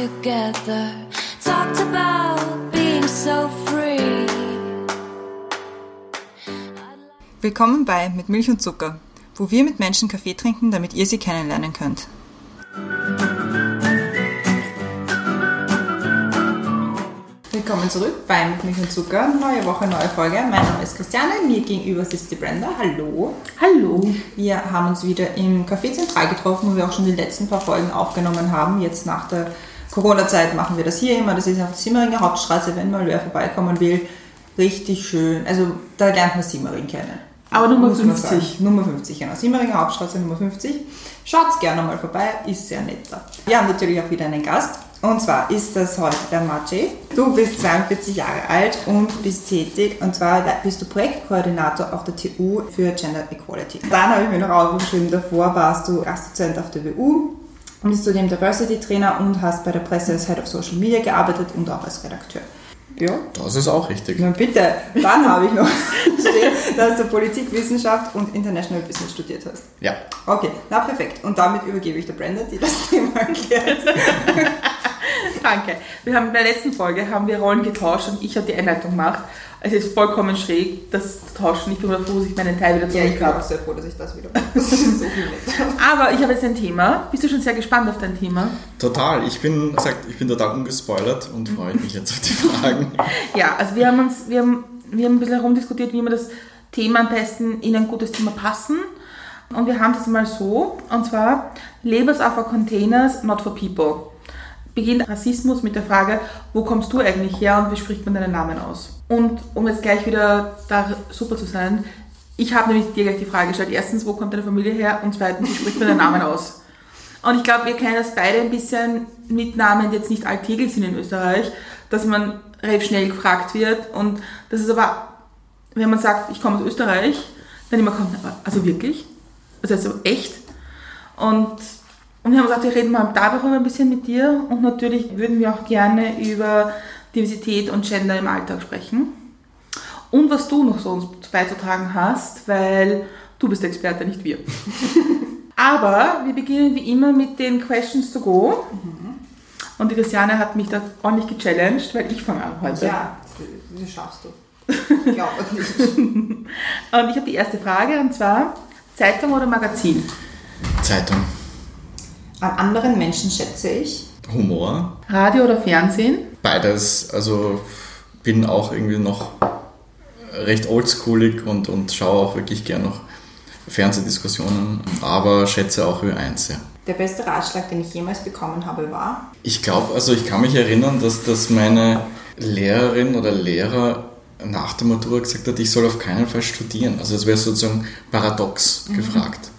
together. Talked about being so free. Willkommen bei Mit Milch und Zucker, wo wir mit Menschen Kaffee trinken, damit ihr sie kennenlernen könnt. Willkommen zurück bei Mit Milch und Zucker. Neue Woche, neue Folge. Mein Name ist Christiane, mir gegenüber sitzt die Brenda. Hallo. Hallo. Wir haben uns wieder im Café Zentral getroffen, wo wir auch schon die letzten paar Folgen aufgenommen haben. Jetzt nach der Corona-Zeit machen wir das hier immer. Das ist auf der Simmeringer Hauptstraße, wenn mal wer vorbeikommen will. Richtig schön. Also da lernt man Simmering kennen. Aber Nummer Muss man 50. sagen. Nummer 50, genau. Simmeringer Hauptstraße Nummer 50. Schaut's gerne mal vorbei, ist sehr nett da. Wir haben natürlich auch wieder einen Gast. Und zwar ist das heute der Maciej. Du bist 42 Jahre alt und bist tätig. Und zwar bist du Projektkoordinator auf der TU für Gender Equality. Dann habe ich mir noch aufgeschrieben, davor warst du Gastdozent auf der WU und bist zudem Diversity Trainer und hast bei der Presse als Head of Social Media gearbeitet und auch als Redakteur. Ja, Das ist auch richtig. na bitte, dann habe ich noch stehen, dass du Politikwissenschaft und International Business studiert hast. Ja. Okay, na perfekt. Und damit übergebe ich der Brenda, die das Thema erklärt. Danke. Wir haben in der letzten Folge haben wir Rollen getauscht und ich habe die Einleitung gemacht. Es ist vollkommen schräg, das zu tauschen. Ich bin froh, dass ich meinen Teil wieder Ja, ich zurück bin auch sehr froh, dass ich das wieder mache. Das so. Aber ich habe jetzt ein Thema. Bist du schon sehr gespannt auf dein Thema? Total. Ich bin, sagt, ich bin total ungespoilert und freue mich jetzt auf die Fragen. Ja, also wir haben uns, wir haben, wir haben ein bisschen herumdiskutiert, wie wir das Thema am besten in ein gutes Thema passen. Und wir haben das mal so, und zwar Labels are for containers, not for people. Beginnt Rassismus mit der Frage, wo kommst du eigentlich her und wie spricht man deinen Namen aus? Und um jetzt gleich wieder da super zu sein, ich habe nämlich dir gleich die Frage gestellt, erstens, wo kommt deine Familie her? Und zweitens, wie spricht man deinen Namen aus? Und ich glaube, wir kennen das beide ein bisschen mit Namen, die jetzt nicht alltäglich sind in Österreich, dass man relativ schnell gefragt wird. Und das ist aber, wenn man sagt, ich komme aus Österreich, dann immer kommt, also wirklich? Also, also echt? Und, und wir haben gesagt, wir reden mal darüber ein bisschen mit dir. Und natürlich würden wir auch gerne über Diversität und Gender im Alltag sprechen. Und was du noch so uns beizutragen hast, weil du bist der Experte, nicht wir. Aber wir beginnen wie immer mit den Questions to go. Und die Christiane hat mich da ordentlich gechallenged, weil ich fange an heute. Ja, das schaffst du. Ich glaube nicht. Und ich habe die erste Frage und zwar Zeitung oder Magazin? Zeitung. An anderen Menschen schätze ich. Humor. Radio oder Fernsehen? Beides. Also bin auch irgendwie noch recht oldschoolig und, und schaue auch wirklich gern noch Fernsehdiskussionen, aber schätze auch Ö1, ja. Der beste Ratschlag, den ich jemals bekommen habe, war, Ich glaube, also ich kann mich erinnern, dass, dass meine Lehrerin oder Lehrer nach der Matura gesagt hat, ich soll auf keinen Fall studieren. Also es wäre sozusagen paradox gefragt.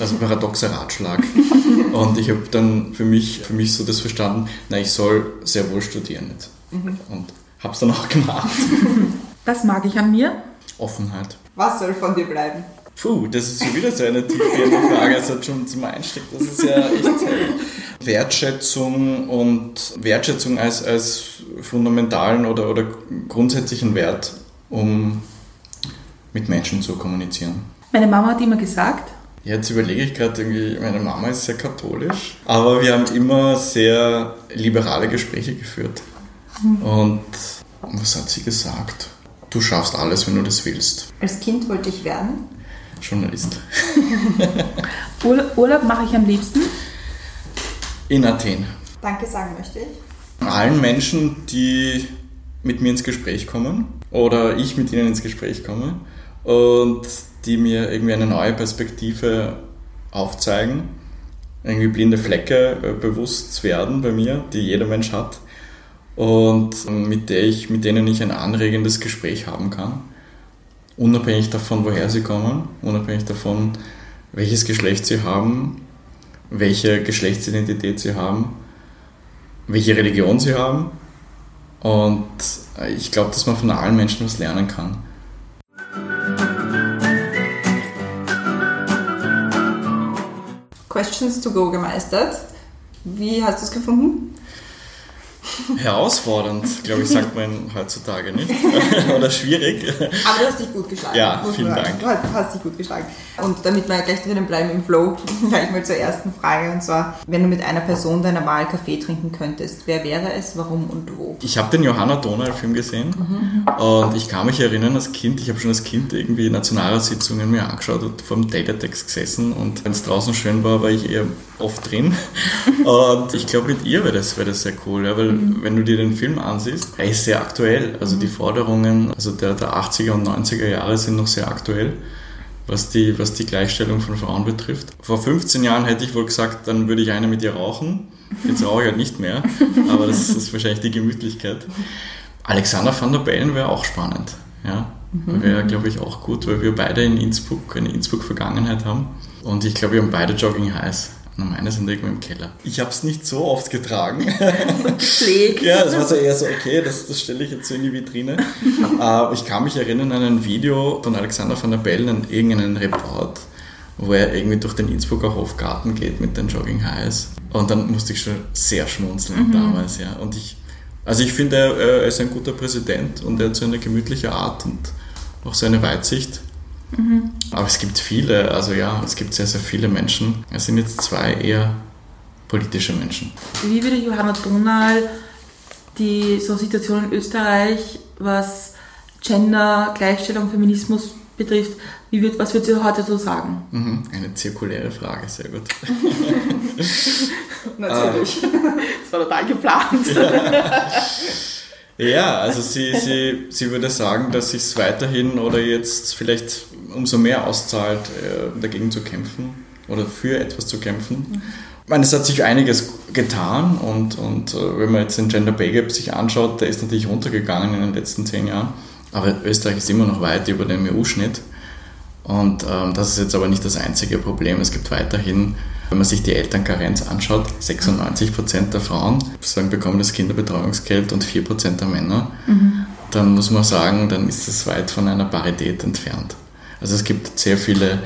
Also paradoxer Ratschlag. Und ich habe dann für mich, für mich so das verstanden, na, ich soll sehr wohl studieren jetzt. Und habe es dann auch gemacht. Das mag ich an mir. Offenheit. was soll von dir bleiben? Puh, das ist schon wieder so eine tiefgehende Frage. Also schon zum Einstieg, das ist ja echt. Wertschätzung und Wertschätzung als, als fundamentalen oder, oder grundsätzlichen Wert, um mit Menschen zu kommunizieren. Meine Mama hat immer gesagt, Jetzt überlege ich gerade irgendwie, meine Mama ist sehr katholisch, aber wir haben immer sehr liberale Gespräche geführt. Und was hat sie gesagt? Du schaffst alles, wenn du das willst. Als Kind wollte ich werden. Journalist. Urlaub, Urlaub mache ich am liebsten. In Athen. Danke sagen möchte ich. Allen Menschen, die mit mir ins Gespräch kommen oder ich mit ihnen ins Gespräch komme und die mir irgendwie eine neue Perspektive aufzeigen, irgendwie blinde Flecke äh, bewusst werden bei mir, die jeder Mensch hat und mit, der ich, mit denen ich ein anregendes Gespräch haben kann, unabhängig davon, woher sie kommen, unabhängig davon, welches Geschlecht sie haben, welche Geschlechtsidentität sie haben, welche Religion sie haben. Und ich glaube, dass man von allen Menschen was lernen kann. Questions to go gemeistert. Wie hast du es gefunden? Herausfordernd, glaube ich, sagt man heutzutage nicht. Oder schwierig. Aber du hast dich gut geschlagen. Ja, vielen. Dank. Du hast, hast dich gut geschlagen. Und damit wir gleich drinnen bleiben im Flow, gleich mal zur ersten Frage. Und zwar, wenn du mit einer Person deiner Wahl Kaffee trinken könntest, wer wäre es, warum und wo? Ich habe den Johanna Donald-Film gesehen und ich kann mich erinnern als Kind, ich habe schon als Kind irgendwie Nationalratssitzungen mir angeschaut und vor dem Teletext gesessen und wenn es draußen schön war, war ich eher oft drin. Und ich glaube, mit ihr wäre das, wär das sehr cool, ja, weil wenn du dir den Film ansiehst, er ist sehr aktuell. Also die Forderungen also der, der 80er und 90er Jahre sind noch sehr aktuell. Was die, was die Gleichstellung von Frauen betrifft. Vor 15 Jahren hätte ich wohl gesagt, dann würde ich eine mit ihr rauchen. Jetzt rauche ich halt nicht mehr, aber das ist wahrscheinlich die Gemütlichkeit. Alexander van der Bellen wäre auch spannend. Ja? Wäre, glaube ich, auch gut, weil wir beide in Innsbruck eine Innsbruck-Vergangenheit haben. Und ich glaube, wir haben beide Jogging heiß. Und meine sind irgendwo im Keller. Ich habe es nicht so oft getragen. Pfleg. ja, das war so eher so, okay, das, das stelle ich jetzt so in die Vitrine. Aber ich kann mich erinnern an ein Video von Alexander van der Bellen, an irgendeinen Report, wo er irgendwie durch den Innsbrucker Hofgarten geht mit den Jogging Highs. Und dann musste ich schon sehr schmunzeln damals, ja. Und ich, also ich finde, er, er ist ein guter Präsident und er hat so eine gemütliche Art und auch so eine Weitsicht. Aber es gibt viele, also ja, es gibt sehr, sehr viele Menschen. Es sind jetzt zwei eher politische Menschen. Wie würde Johanna Donal die so Situation in Österreich, was Gender, Gleichstellung, Feminismus betrifft, wie wird, was würde sie heute so sagen? Mhm, eine zirkuläre Frage, sehr gut. Natürlich. Das war total geplant. Ja, also sie, sie, sie würde sagen, dass sich es weiterhin oder jetzt vielleicht umso mehr auszahlt, äh, dagegen zu kämpfen oder für etwas zu kämpfen. Ich meine, es hat sich einiges getan und, und äh, wenn man jetzt den Gender Pay Gap sich anschaut, der ist natürlich runtergegangen in den letzten zehn Jahren, aber Österreich ist immer noch weit über dem EU-Schnitt. Und ähm, das ist jetzt aber nicht das einzige Problem. Es gibt weiterhin, wenn man sich die Elternkarenz anschaut, 96% der Frauen sagen, bekommen das Kinderbetreuungsgeld und 4% der Männer. Dann muss man sagen, dann ist das weit von einer Parität entfernt. Also es gibt sehr viele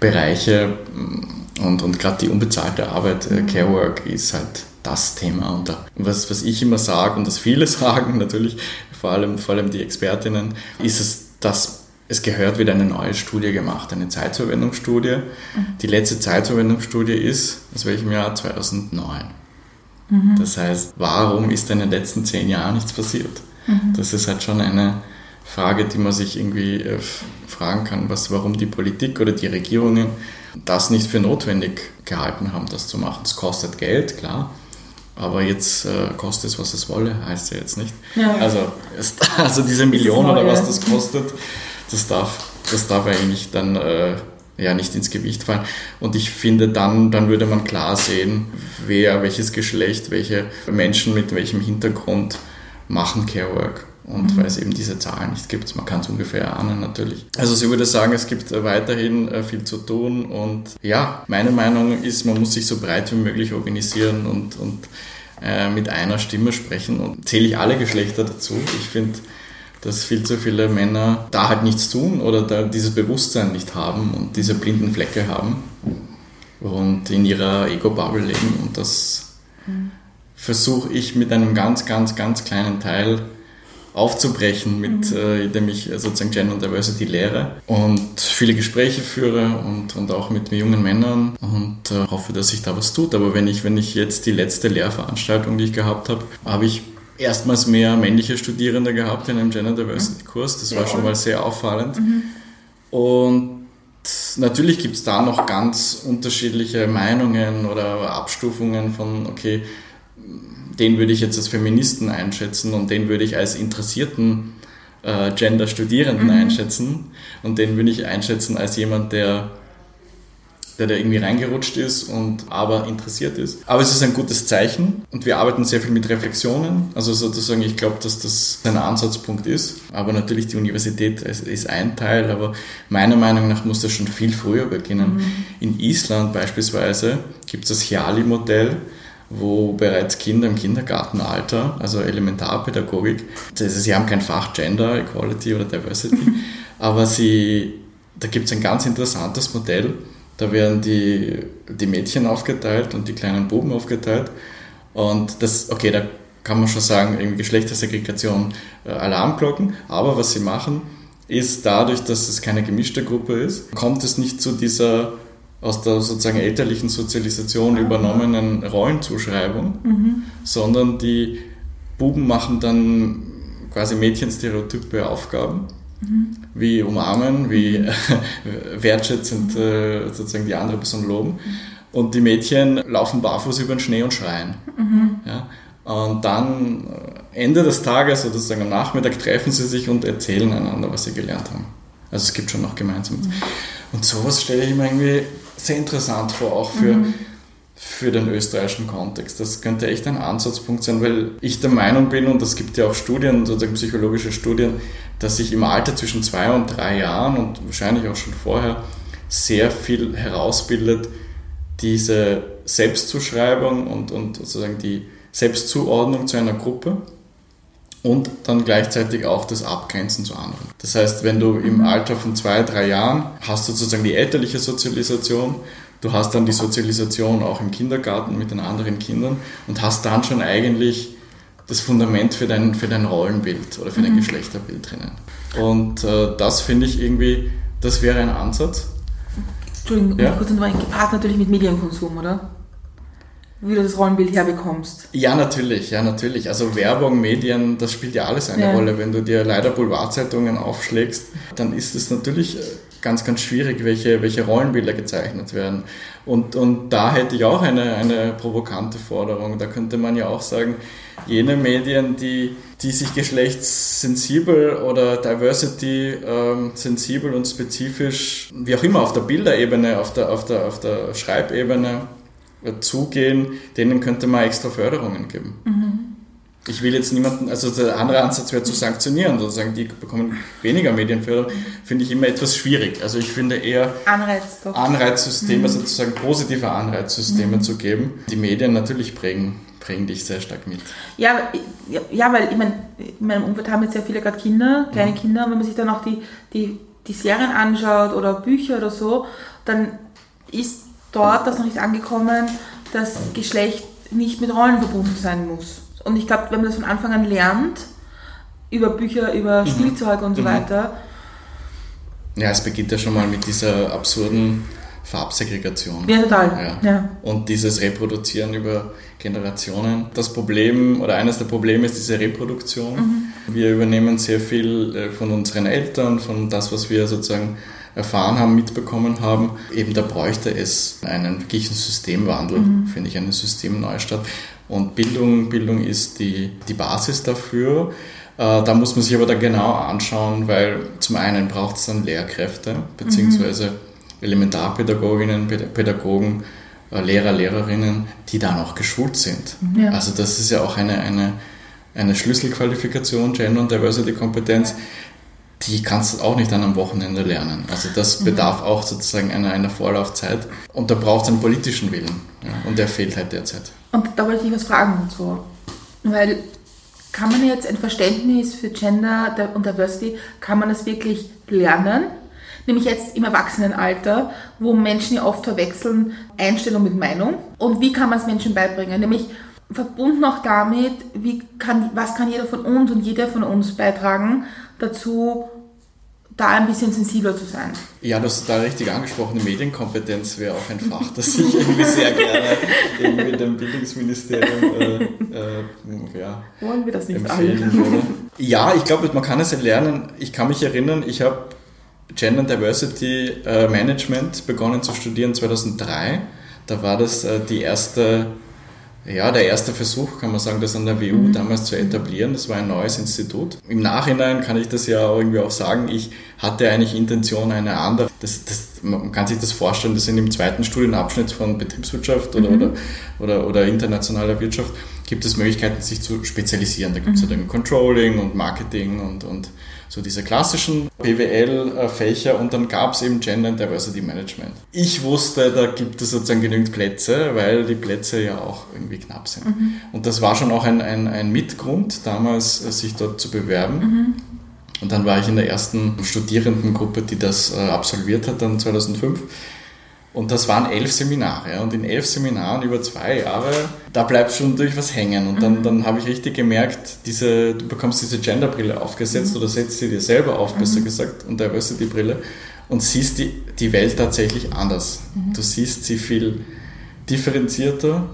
Bereiche mm, und, und gerade die unbezahlte Arbeit, äh, Care Work, ist halt das Thema. Und was, was ich immer sage und das viele sagen natürlich, vor allem, vor allem die Expertinnen, ist es, dass es gehört wieder eine neue Studie gemacht, eine Zeitverwendungsstudie. Die letzte Zeitverwendungsstudie ist aus welchem Jahr? 2009. Das heißt, warum ist in den letzten zehn Jahren nichts passiert? Das ist halt schon eine Frage, die man sich irgendwie äh, fragen kann, was, warum die Politik oder die Regierungen das nicht für notwendig gehalten haben, das zu machen. Es kostet Geld, klar. Aber jetzt äh, kostet es, was es wolle, heißt ja jetzt nicht. Ja. Also, es, also diese Million oder was das kostet, das darf, das darf eigentlich dann äh, ja nicht ins Gewicht fallen. Und ich finde, dann, dann würde man klar sehen, wer, welches Geschlecht, welche Menschen mit welchem Hintergrund machen Care Work. Und weil es eben diese Zahlen nicht gibt, man kann es ungefähr erahnen natürlich. Also ich würde sagen, es gibt äh, weiterhin äh, viel zu tun und ja, meine Meinung ist, man muss sich so breit wie möglich organisieren und, und äh, mit einer Stimme sprechen und zähle ich alle Geschlechter dazu. Ich finde, dass viel zu viele Männer da halt nichts tun oder da dieses Bewusstsein nicht haben und diese blinden Flecke haben und in ihrer Ego-Bubble leben und das versuche ich mit einem ganz, ganz, ganz kleinen Teil aufzubrechen, mit äh, dem ich sozusagen Gender und Diversity lehre und viele Gespräche führe und, und auch mit jungen Männern und äh, hoffe, dass sich da was tut. Aber wenn ich, wenn ich jetzt die letzte Lehrveranstaltung, die ich gehabt habe, habe ich erstmals mehr männliche Studierende gehabt in einem Gender Diversity Kurs. Das war schon mal sehr auffallend. Und natürlich gibt es da noch ganz unterschiedliche Meinungen oder Abstufungen von, okay, den würde ich jetzt als Feministen einschätzen und den würde ich als interessierten äh, Gender-Studierenden einschätzen. Und den würde ich einschätzen als jemand, der, der da irgendwie reingerutscht ist und aber interessiert ist. Aber es ist ein gutes Zeichen und wir arbeiten sehr viel mit Reflexionen. Also sozusagen, ich glaube, dass das ein Ansatzpunkt ist. Aber natürlich die Universität ist, ein Teil, aber meiner Meinung nach muss das schon viel früher beginnen. In Island beispielsweise gibt es das Chiali-Modell, wo bereits Kinder im Kindergartenalter, also Elementarpädagogik, das ist, sie haben kein Fach Gender, Equality oder Diversity, aber sie, da gibt es ein ganz interessantes Modell. Da werden die, die Mädchen aufgeteilt und die kleinen Buben aufgeteilt. Und das, okay, da kann man schon sagen, irgendwie Geschlechtersegregation, äh, Alarmglocken. Aber was sie machen, ist dadurch, dass es keine gemischte Gruppe ist, kommt es nicht zu dieser aus der sozusagen elterlichen Sozialisation übernommenen Rollenzuschreibung, sondern die Buben machen dann quasi Mädchenstereotype Aufgaben, wie umarmen, wie wertschätzend äh, sozusagen die andere Person loben. Und die Mädchen laufen barfuß über den Schnee und schreien. Ja? Und dann äh, Ende des Tages oder sozusagen am Nachmittag treffen sie sich und erzählen einander, was sie gelernt haben. Also es gibt schon noch gemeinsam. Und sowas stelle ich mir irgendwie sehr interessant vor, auch für, für den österreichischen Kontext. Das könnte echt ein Ansatzpunkt sein, weil ich der Meinung bin, und es gibt ja auch Studien, sozusagen psychologische Studien, dass sich im Alter zwischen zwei und drei Jahren und wahrscheinlich auch schon vorher sehr viel herausbildet, diese Selbstzuschreibung und, und sozusagen die Selbstzuordnung zu einer Gruppe und dann gleichzeitig auch das Abgrenzen zu anderen. Das heißt, wenn du im Alter von zwei, drei Jahren hast du sozusagen die elterliche Sozialisation, du hast dann die Sozialisation auch im Kindergarten mit den anderen Kindern und hast dann schon eigentlich das Fundament für dein, für dein Rollenbild oder für dein Geschlechterbild drinnen. Und äh, das finde ich irgendwie, das wäre ein Ansatz. Entschuldigung, Ja. kurz unterbrechen, gepaart natürlich mit Medienkonsum, oder? Wie du das Rollenbild herbekommst. Ja, natürlich, ja, natürlich. Also Werbung, Medien, das spielt ja alles eine Ja. Rolle. Wenn du dir leider Boulevardzeitungen aufschlägst, dann ist es natürlich äh, ganz, ganz schwierig, welche, welche Rollenbilder gezeichnet werden. Und, und da hätte ich auch eine, eine provokante Forderung. Da könnte man ja auch sagen, jene Medien, die, die sich geschlechtssensibel oder diversity ähm, sensibel und spezifisch, wie auch immer, auf der Bilderebene, auf der, auf der, auf der Schreibebene äh, zugehen, denen könnte man extra Förderungen geben. Ich will jetzt niemanden, also der andere Ansatz wäre zu sanktionieren, sozusagen, die bekommen weniger Medienförderung, finde ich immer etwas schwierig. Also ich finde eher Anreiz. Anreizsysteme, sozusagen positive Anreizsysteme zu geben. Die Medien natürlich prägen, prägen dich sehr stark mit. Ja, ja, ja, weil ich meine, in meinem Umfeld haben jetzt sehr viele gerade Kinder, kleine Kinder, und wenn man sich dann auch die, die, die Serien anschaut oder Bücher oder so, dann ist dort das noch nicht angekommen, dass Geschlecht nicht mit Rollen verbunden sein muss. Und ich glaube, wenn man das von Anfang an lernt, über Bücher, über Spielzeug und so weiter, Ja, es beginnt ja schon mal mit dieser absurden Farbsegregation. ja, total. Ja. Ja. Und dieses Reproduzieren über Generationen. Das Problem oder eines der Probleme ist diese Reproduktion. Wir übernehmen sehr viel äh, von unseren Eltern, von das, was wir sozusagen erfahren haben, mitbekommen haben. Eben da bräuchte es einen wirklichen Systemwandel, finde ich, einen Systemneustart. Und Bildung, Bildung ist die, die Basis dafür. Äh, Da muss man sich aber dann genau anschauen, weil zum einen braucht es dann Lehrkräfte, beziehungsweise Elementarpädagoginnen, Päd- Pädagogen, äh, Lehrer, Lehrerinnen, die dann auch geschult sind. Ja. Also das ist ja auch eine, eine, eine Schlüsselqualifikation, Gender und Diversity Kompetenz, die kannst du auch nicht an einem Wochenende lernen. Also das bedarf auch sozusagen einer, einer Vorlaufzeit und da braucht es einen politischen Willen ja, und der fehlt halt derzeit. Und da wollte ich was fragen und so. Weil kann man jetzt ein Verständnis für Gender und Diversity, kann man das wirklich lernen? Nämlich jetzt im Erwachsenenalter, wo Menschen ja oft verwechseln Einstellung mit Meinung. Und wie kann man es Menschen beibringen? Nämlich verbunden auch damit, wie kann, was kann jeder von uns und jeder von uns beitragen dazu, da ein bisschen sensibler zu sein. Ja, das ist da richtig angesprochene Medienkompetenz wäre auch ein Fach, das ich irgendwie sehr gerne irgendwie dem Bildungsministerium äh, äh, ja, Wollen wir das nicht empfehlen würde. Ja, ich glaube, man kann es erlernen. Ich kann mich erinnern, ich habe Gender Diversity äh, Management begonnen zu studieren 2003. Da war das äh, die erste, ja, der erste Versuch, kann man sagen, das an der WU damals zu etablieren. Das war ein neues Institut. Im Nachhinein kann ich das ja irgendwie auch sagen, ich hatte eigentlich Intention, eine andere. Das, das, man kann sich das vorstellen, das sind im zweiten Studienabschnitt von Betriebswirtschaft oder, oder, oder, oder internationaler Wirtschaft gibt es Möglichkeiten, sich zu spezialisieren. Da gibt es ja dann Controlling und Marketing und, und so diese klassischen BWL-Fächer und dann gab es eben Gender and Diversity Management. Ich wusste, da gibt es sozusagen genügend Plätze, weil die Plätze ja auch irgendwie knapp sind. Und das war schon auch ein, ein, ein Mitgrund, damals äh, sich dort zu bewerben. Und dann war ich in der ersten Studierendengruppe, die das äh, absolviert hat, dann 2005. Und das waren elf Seminare. Und in elf Seminaren über zwei Jahre, da bleibt schon durch was hängen. Und dann, dann habe ich richtig gemerkt, diese, du bekommst diese Genderbrille aufgesetzt oder setzt sie dir selber auf, besser gesagt, und Diversity-Brille und siehst die, die Welt tatsächlich anders. Du siehst sie viel differenzierter.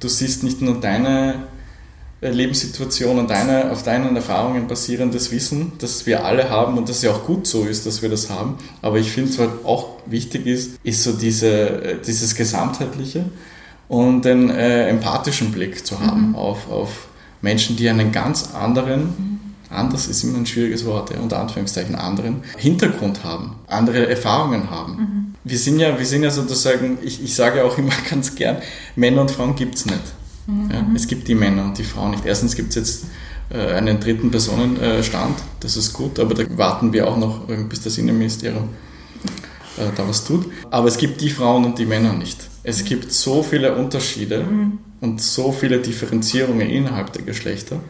Du siehst nicht nur deine Lebenssituation und deine, auf deinen Erfahrungen basierendes Wissen, das wir alle haben und das ja auch gut so ist, dass wir das haben. Aber ich finde, was auch wichtig ist, ist so diese, äh, dieses Gesamtheitliche und den äh, empathischen Blick zu haben auf, auf Menschen, die einen ganz anderen, anders ist immer ein schwieriges Wort, ja, unter Anführungszeichen anderen, Hintergrund haben, andere Erfahrungen haben. Wir sind ja, wir sind ja sozusagen, ich, ich sage auch immer ganz gern, Männer und Frauen gibt es nicht. Ja, es gibt die Männer und die Frauen nicht. Erstens gibt es jetzt äh, einen dritten Personenstand, das ist gut, aber da warten wir auch noch, äh, bis das Innenministerium äh, da was tut. Aber es gibt die Frauen und die Männer nicht. Es gibt so viele Unterschiede und so viele Differenzierungen innerhalb der Geschlechter.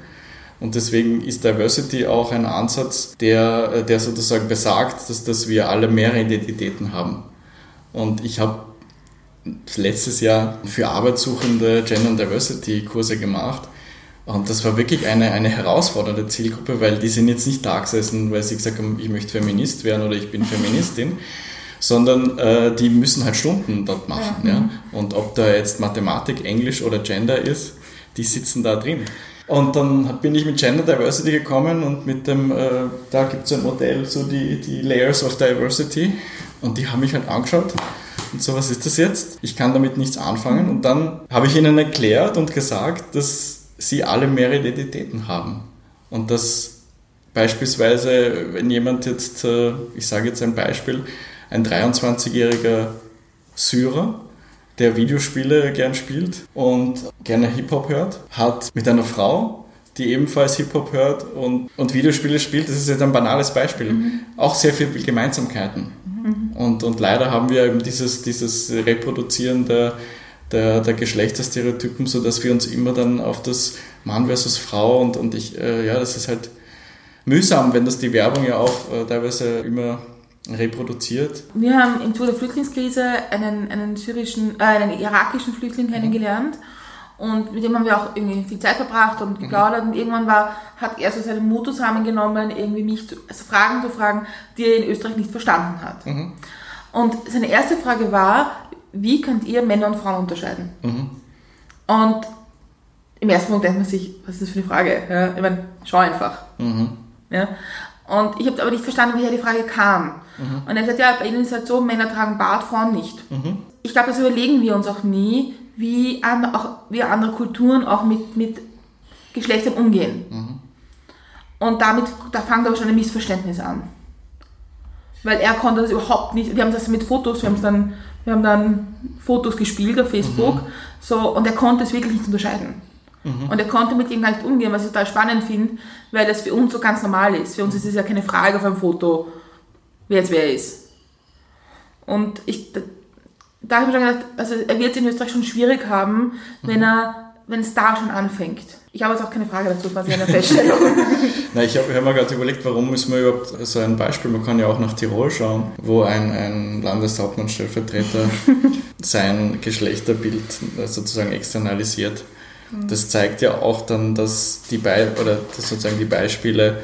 Und deswegen ist Diversity auch ein Ansatz, der, äh, der sozusagen besagt, dass, dass wir alle mehrere Identitäten haben. Und ich habe letztes Jahr für Arbeitssuchende Gender und Diversity Kurse gemacht. Und das war wirklich eine, eine herausfordernde Zielgruppe, weil die sind jetzt nicht da gesessen, weil sie gesagt haben, ich möchte Feminist werden oder ich bin Feministin, sondern äh, die müssen halt Stunden dort machen. Ja. Und ob da jetzt Mathematik, Englisch oder Gender ist, die sitzen da drin. Und dann bin ich mit Gender Diversity gekommen und mit dem, äh, da gibt es ein Modell, so die, die Layers of Diversity. Und die haben mich halt angeschaut und so, was ist das jetzt? Ich kann damit nichts anfangen. Und dann habe ich ihnen erklärt und gesagt, dass sie alle mehrere Identitäten haben. Und dass beispielsweise, wenn jemand jetzt, äh, ich sage jetzt ein Beispiel, ein 23-jähriger Syrer, der Videospiele gern spielt und gerne Hip-Hop hört, hat mit einer Frau, die ebenfalls Hip-Hop hört und, und Videospiele spielt, das ist jetzt ein banales Beispiel, auch sehr viele Gemeinsamkeiten. Und, und leider haben wir eben dieses, dieses Reproduzieren der, der, der Geschlechterstereotypen, sodass wir uns immer dann auf das Mann versus Frau und, und ich, äh, ja, das ist halt mühsam, wenn das die Werbung ja auch äh, teilweise immer reproduziert. Wir haben im Zuge der Flüchtlingskrise einen, einen syrischen, äh, einen irakischen Flüchtling kennengelernt und mit dem haben wir auch irgendwie viel Zeit verbracht und geplaudert und irgendwann war, hat er so seinen Mut zusammengenommen, irgendwie mich zu, also Fragen zu fragen, die er in Österreich nicht verstanden hat. Und seine erste Frage war, wie könnt ihr Männer und Frauen unterscheiden? Und im ersten Moment denkt man sich, was ist das für eine Frage? Ja, ich meine, schau einfach. Ja? Und ich habe aber nicht verstanden, woher die Frage kam. Und er hat gesagt, ja, bei Ihnen ist es halt so, Männer tragen Bart, Frauen nicht. Ich glaube, das überlegen wir uns auch nie, wie, an, auch, wie andere Kulturen auch mit, mit Geschlechtern umgehen. Und damit, da fängt aber schon ein Missverständnis an. Weil er konnte das überhaupt nicht, wir haben das mit Fotos, wir haben dann, wir haben dann Fotos gespielt auf Facebook, so, und er konnte es wirklich nicht unterscheiden. Und er konnte mit ihm gar nicht umgehen, was ich total spannend finde, weil das für uns so ganz normal ist. Für uns ist es ja keine Frage auf einem Foto, wer jetzt wer ist. Und ich, da, habe ich mir schon gedacht, also er wird es in Österreich schon schwierig haben, wenn er, wenn es da schon anfängt. Ich habe jetzt auch keine Frage dazu, quasi eine Feststellung. Na, ich habe hab mir gerade überlegt, warum ist man überhaupt so ein Beispiel, man kann ja auch nach Tirol schauen, wo ein, ein Landeshauptmannstellvertreter sein Geschlechterbild sozusagen externalisiert. Das zeigt ja auch dann, dass die Be oder dass sozusagen die Beispiele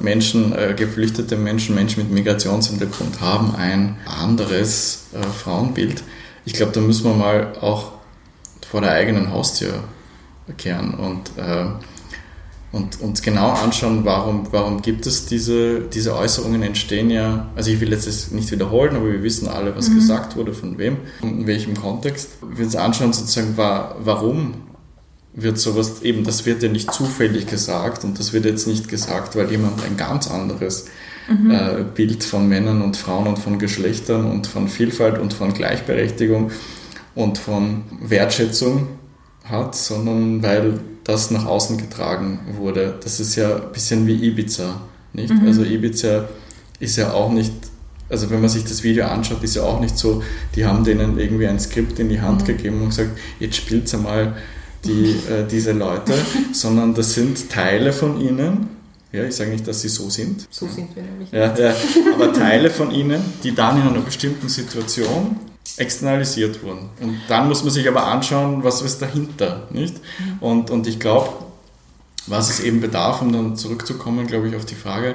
Menschen, äh, geflüchtete Menschen, Menschen mit Migrationshintergrund haben ein anderes äh, Frauenbild. Ich glaube, da müssen wir mal auch vor der eigenen Haustür kehren und, äh, und uns genau anschauen, warum, warum gibt es diese, diese Äußerungen entstehen ja, also ich will jetzt das nicht wiederholen, aber wir wissen alle, was gesagt wurde, von wem, und in welchem Kontext. Wir uns anschauen sozusagen, wa- warum wird sowas, eben das wird ja nicht zufällig gesagt und das wird jetzt nicht gesagt, weil jemand ein ganz anderes äh, Bild von Männern und Frauen und von Geschlechtern und von Vielfalt und von Gleichberechtigung und von Wertschätzung hat, sondern weil das nach außen getragen wurde. Das ist ja ein bisschen wie Ibiza, nicht? Also Ibiza ist ja auch nicht, also wenn man sich das Video anschaut, ist ja auch nicht so, die haben denen irgendwie ein Skript in die Hand gegeben und gesagt, jetzt spielt's einmal die, äh, diese Leute, sondern das sind Teile von ihnen. Ja, ich sage nicht, dass sie so sind. So sind wir nämlich. Ja, ja, aber Teile von ihnen, die dann in einer bestimmten Situation externalisiert wurden. Und dann muss man sich aber anschauen, was ist dahinter, nicht? Und, und ich glaube, was es eben bedarf, um dann zurückzukommen, glaube ich, auf die Frage,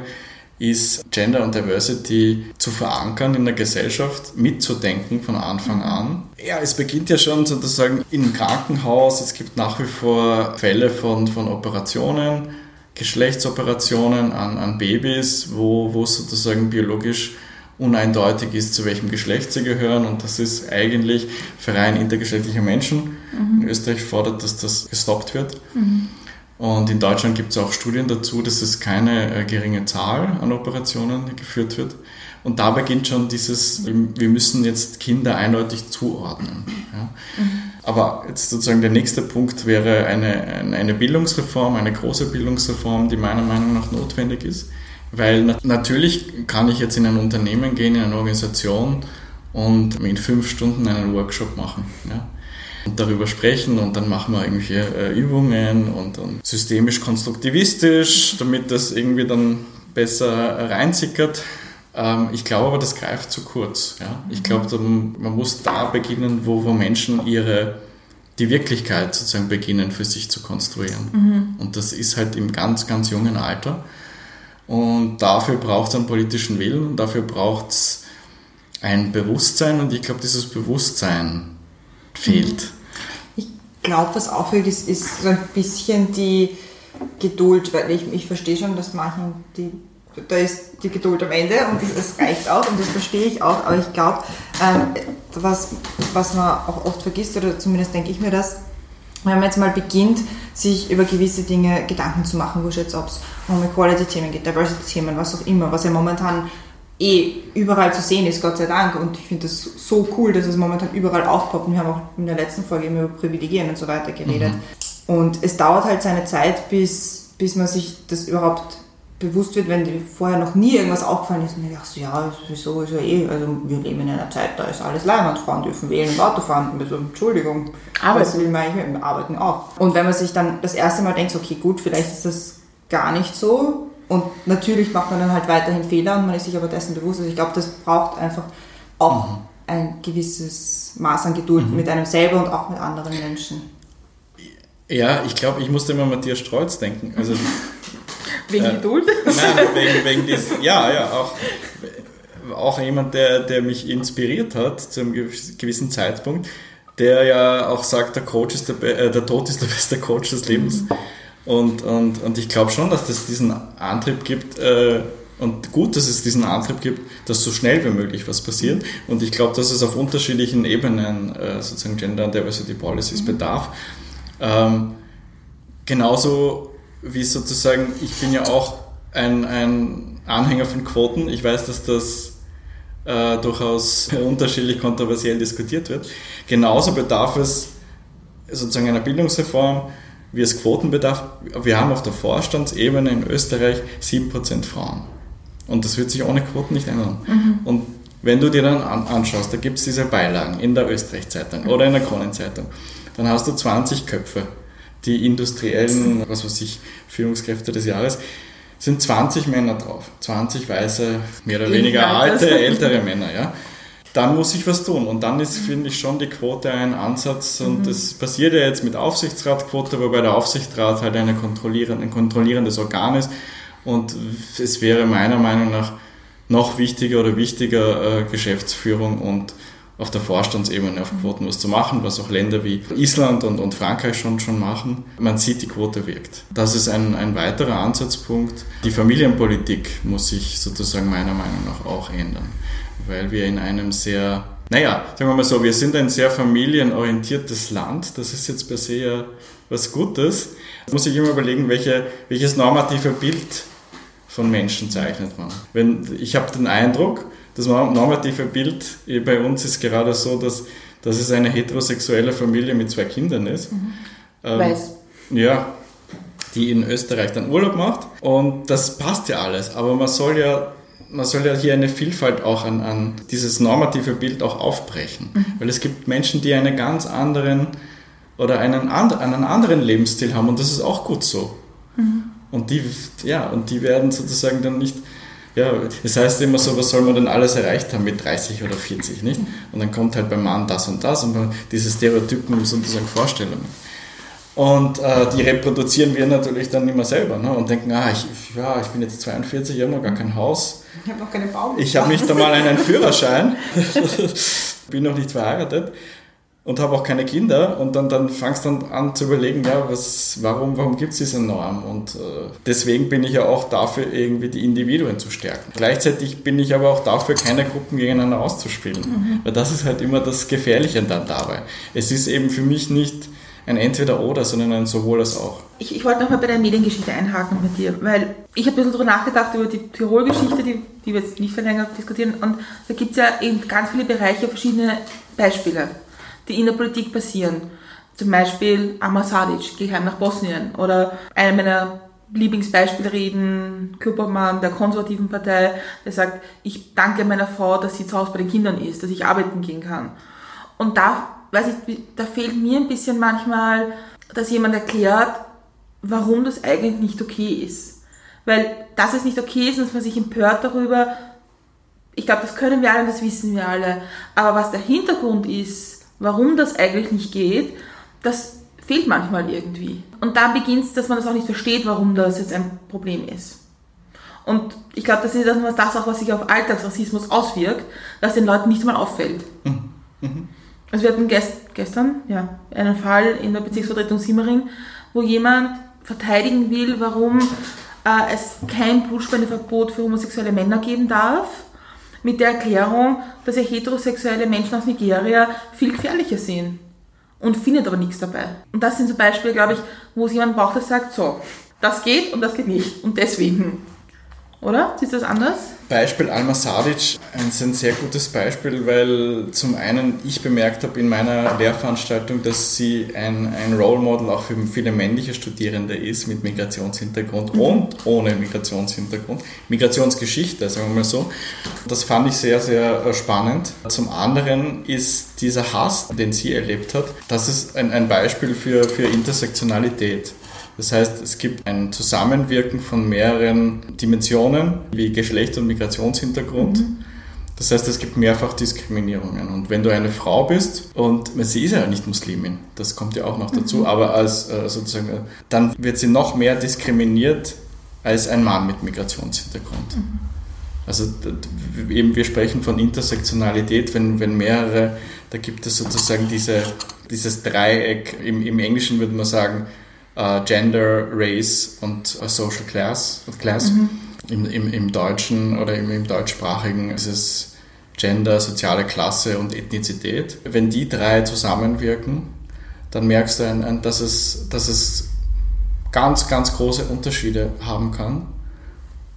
ist Gender und Diversity zu verankern in der Gesellschaft, mitzudenken von Anfang an. Ja, es beginnt ja schon sozusagen im Krankenhaus. Es gibt nach wie vor Fälle von, von Operationen, Geschlechtsoperationen an, an Babys, wo, wo sozusagen biologisch uneindeutig ist, zu welchem Geschlecht sie gehören. Und das ist eigentlich Verein intergeschlechtlicher Menschen. Mhm. In Österreich fordert, dass das gestoppt wird. Mhm. Und in Deutschland gibt es auch Studien dazu, dass es keine äh, geringe Zahl an Operationen geführt wird. Und da beginnt schon dieses, wir müssen jetzt Kinder eindeutig zuordnen. Ja. Mhm. Aber jetzt sozusagen der nächste Punkt wäre eine, eine Bildungsreform, eine große Bildungsreform, die meiner Meinung nach notwendig ist. Weil natürlich kann ich jetzt in ein Unternehmen gehen, in eine Organisation und in fünf Stunden einen Workshop machen. Ja und darüber sprechen und dann machen wir irgendwelche äh, Übungen und, und systemisch-konstruktivistisch, damit das irgendwie dann besser reinsickert. Ähm, ich glaube aber, das greift zu kurz. Ja? Ich glaube, man muss da beginnen, wo, wo Menschen ihre die Wirklichkeit sozusagen beginnen für sich zu konstruieren. Mhm. Und das ist halt im ganz, ganz jungen Alter. Und dafür braucht es einen politischen Willen und dafür braucht es ein Bewusstsein und ich glaube, dieses Bewusstsein fehlt. Ich glaube, was auffällt, ist, ist so ein bisschen die Geduld, weil ich, ich verstehe schon, dass manchen die da ist die Geduld am Ende und das reicht auch und das verstehe ich auch, aber ich glaube, ähm, was, was man auch oft vergisst, oder zumindest denke ich mir das, wenn man jetzt mal beginnt, sich über gewisse Dinge Gedanken zu machen, wo jetzt ob es um Equality-Themen geht, Diversity-Themen, was auch immer, was ja momentan eh überall zu sehen ist, Gott sei Dank. Und ich finde das so cool, dass es momentan überall aufpoppt. Und wir haben auch in der letzten Folge immer über Privilegien und so weiter geredet. Mhm. Und es dauert halt seine Zeit, bis, bis man sich das überhaupt bewusst wird, wenn dir vorher noch nie irgendwas aufgefallen ist. Und ich dachte so, ja, wieso ist ja eh, also wir leben in einer Zeit, da ist alles Leihwand, Frauen dürfen wählen und Auto fahren. Also, Entschuldigung, aber das will man eigentlich arbeiten auch. Und wenn man sich dann das erste Mal denkt, okay, gut, vielleicht ist das gar nicht so, und natürlich macht man dann halt weiterhin Fehler und man ist sich aber dessen bewusst. Also ich glaube, das braucht einfach auch mhm. ein gewisses Maß an Geduld mhm. mit einem selber und auch mit anderen Menschen. Ja, ich glaube, ich musste immer Matthias Strolz denken. Also, wegen äh, Geduld? Nein, wegen, wegen des, ja, ja, auch, auch jemand, der, der mich inspiriert hat zu einem gewissen Zeitpunkt, der ja auch sagt, der Coach ist der, äh, der Tod ist der beste Coach des Lebens. Mhm. Und, und, und ich glaube schon, dass es diesen Antrieb gibt, äh, und gut, dass es diesen Antrieb gibt, dass so schnell wie möglich was passiert. Und ich glaube, dass es auf unterschiedlichen Ebenen äh, sozusagen Gender Diversity Policies bedarf. Ähm, genauso wie sozusagen, ich bin ja auch ein, ein Anhänger von Quoten. Ich weiß, dass das äh, durchaus unterschiedlich kontroversiell diskutiert wird. Genauso bedarf es sozusagen einer Bildungsreform, wie es Quotenbedarf, wir haben auf der Vorstandsebene in Österreich 7% Frauen. Und das wird sich ohne Quoten nicht ändern. Mhm. Und wenn du dir dann anschaust, da gibt es diese Beilagen in der Österreich-Zeitung oder in der Kronenzeitung, dann hast du 20 Köpfe, die industriellen, was weiß ich, Führungskräfte des Jahres, sind 20 Männer drauf. 20 weiße, mehr oder weniger alte, ältere Männer, ja dann muss ich was tun. Und dann ist, finde ich, schon die Quote ein Ansatz. Und mhm. das passiert ja jetzt mit Aufsichtsratquote, wobei der Aufsichtsrat halt eine kontrollierende, ein kontrollierendes Organ ist. Und es wäre meiner Meinung nach noch wichtiger oder wichtiger, äh, Geschäftsführung und auf der Vorstandsebene auf Quoten was zu machen, was auch Länder wie Island und, und Frankreich schon, schon machen. Man sieht, die Quote wirkt. Das ist ein, ein weiterer Ansatzpunkt. Die Familienpolitik muss sich sozusagen meiner Meinung nach auch ändern weil wir in einem sehr, naja, sagen wir mal so, wir sind ein sehr familienorientiertes Land. Das ist jetzt per se ja was Gutes. Da muss ich immer überlegen, welche, welches normative Bild von Menschen zeichnet man. Wenn, ich habe den Eindruck, das normative Bild bei uns ist gerade so, dass, dass es eine heterosexuelle Familie mit zwei Kindern ist. Mhm. Ähm, Weiß. Ja, die in Österreich dann Urlaub macht. Und das passt ja alles. Aber man soll ja man soll ja hier eine Vielfalt auch an, an dieses normative Bild auch aufbrechen. Mhm. Weil es gibt Menschen, die einen ganz anderen oder einen, and, einen anderen Lebensstil haben und das ist auch gut so. Mhm. Und die, ja, und die werden sozusagen dann nicht Ja, das heißt immer so, was soll man denn alles erreicht haben mit 30 oder 40, nicht? Und dann kommt halt beim Mann das und das und diese Stereotypen sozusagen Vorstellungen. Und äh, die reproduzieren wir natürlich dann immer selber ne? und denken, ah, ich, ja, ich bin jetzt 42, ich habe noch gar kein Haus. Ich habe noch keine Baum. Ich habe nicht einmal einen Führerschein, bin noch nicht verheiratet und habe auch keine Kinder und dann, dann fangst du dann an zu überlegen, ja, was, warum, warum gibt es diese Norm? Und äh, deswegen bin ich ja auch dafür, irgendwie die Individuen zu stärken. Gleichzeitig bin ich aber auch dafür, keine Gruppen gegeneinander auszuspielen. Mhm. Weil das ist halt immer das Gefährliche dann dabei. Es ist eben für mich nicht ein Entweder-Oder, sondern ein sowohl als auch. Ich, ich wollte nochmal bei der Mediengeschichte einhaken mit dir, weil ich habe ein bisschen darüber nachgedacht, über die Tirol-Geschichte, die, die wir jetzt nicht für länger diskutieren. Und da gibt es ja in ganz viele Bereiche verschiedene Beispiele, die in der Politik passieren. Zum Beispiel Amar Sadic, geh heim nach Bosnien. Oder einer meiner Lieblingsbeispielreden, Küppermann der konservativen Partei, der sagt, ich danke meiner Frau, dass sie zu Hause bei den Kindern ist, dass ich arbeiten gehen kann. Und da weiß ich, da fehlt mir ein bisschen manchmal, dass jemand erklärt, warum das eigentlich nicht okay ist. Weil, dass es nicht okay ist und dass man sich empört darüber, ich glaube, das können wir alle und das wissen wir alle. Aber was der Hintergrund ist, warum das eigentlich nicht geht, das fehlt manchmal irgendwie. Und dann beginnt es, dass man das auch nicht versteht, warum das jetzt ein Problem ist. Und ich glaube, das ist das auch, was sich auf Alltagsrassismus auswirkt, dass den Leuten nicht mal auffällt. Mhm. Mhm. Also wir hatten gest, gestern ja, einen Fall in der Bezirksvertretung Simmering, wo jemand verteidigen will, warum äh, es kein Blutspendeverbot für homosexuelle Männer geben darf, mit der Erklärung, dass ja heterosexuelle Menschen aus Nigeria viel gefährlicher sind und findet aber nichts dabei. Und das sind so Beispiele, glaube ich, wo es jemand braucht, der sagt, so, das geht und das geht nicht und deswegen. Oder? Siehst du das anders? Beispiel Alma Sadic ist ein sehr gutes Beispiel, weil zum einen ich bemerkt habe in meiner Lehrveranstaltung, dass sie ein, ein Role Model auch für viele männliche Studierende ist mit Migrationshintergrund mhm. und ohne Migrationshintergrund. Migrationsgeschichte, sagen wir mal so. Das fand ich sehr, sehr äh, spannend. Zum anderen ist dieser Hass, den sie erlebt hat, das ist ein, ein Beispiel für, für Intersektionalität. Das heißt, es gibt ein Zusammenwirken von mehreren Dimensionen wie Geschlecht und Migrationshintergrund. Mhm. Das heißt, es gibt mehrfach Diskriminierungen. Und wenn du eine Frau bist und sie ist ja nicht Muslimin, das kommt ja auch noch dazu, mhm. aber als äh, sozusagen, äh, dann wird sie noch mehr diskriminiert als ein Mann mit Migrationshintergrund. Mhm. Also eben wir sprechen von Intersektionalität, wenn, wenn mehrere, da gibt es sozusagen diese, dieses Dreieck, im, im Englischen würde man sagen, uh, Gender, Race und uh, Social Class. class. Mhm. Im, im, Im Deutschen oder im, im Deutschsprachigen ist es Gender, soziale Klasse und Ethnizität. Wenn die drei zusammenwirken, dann merkst du, dass, es, dass es ganz, ganz große Unterschiede haben kann,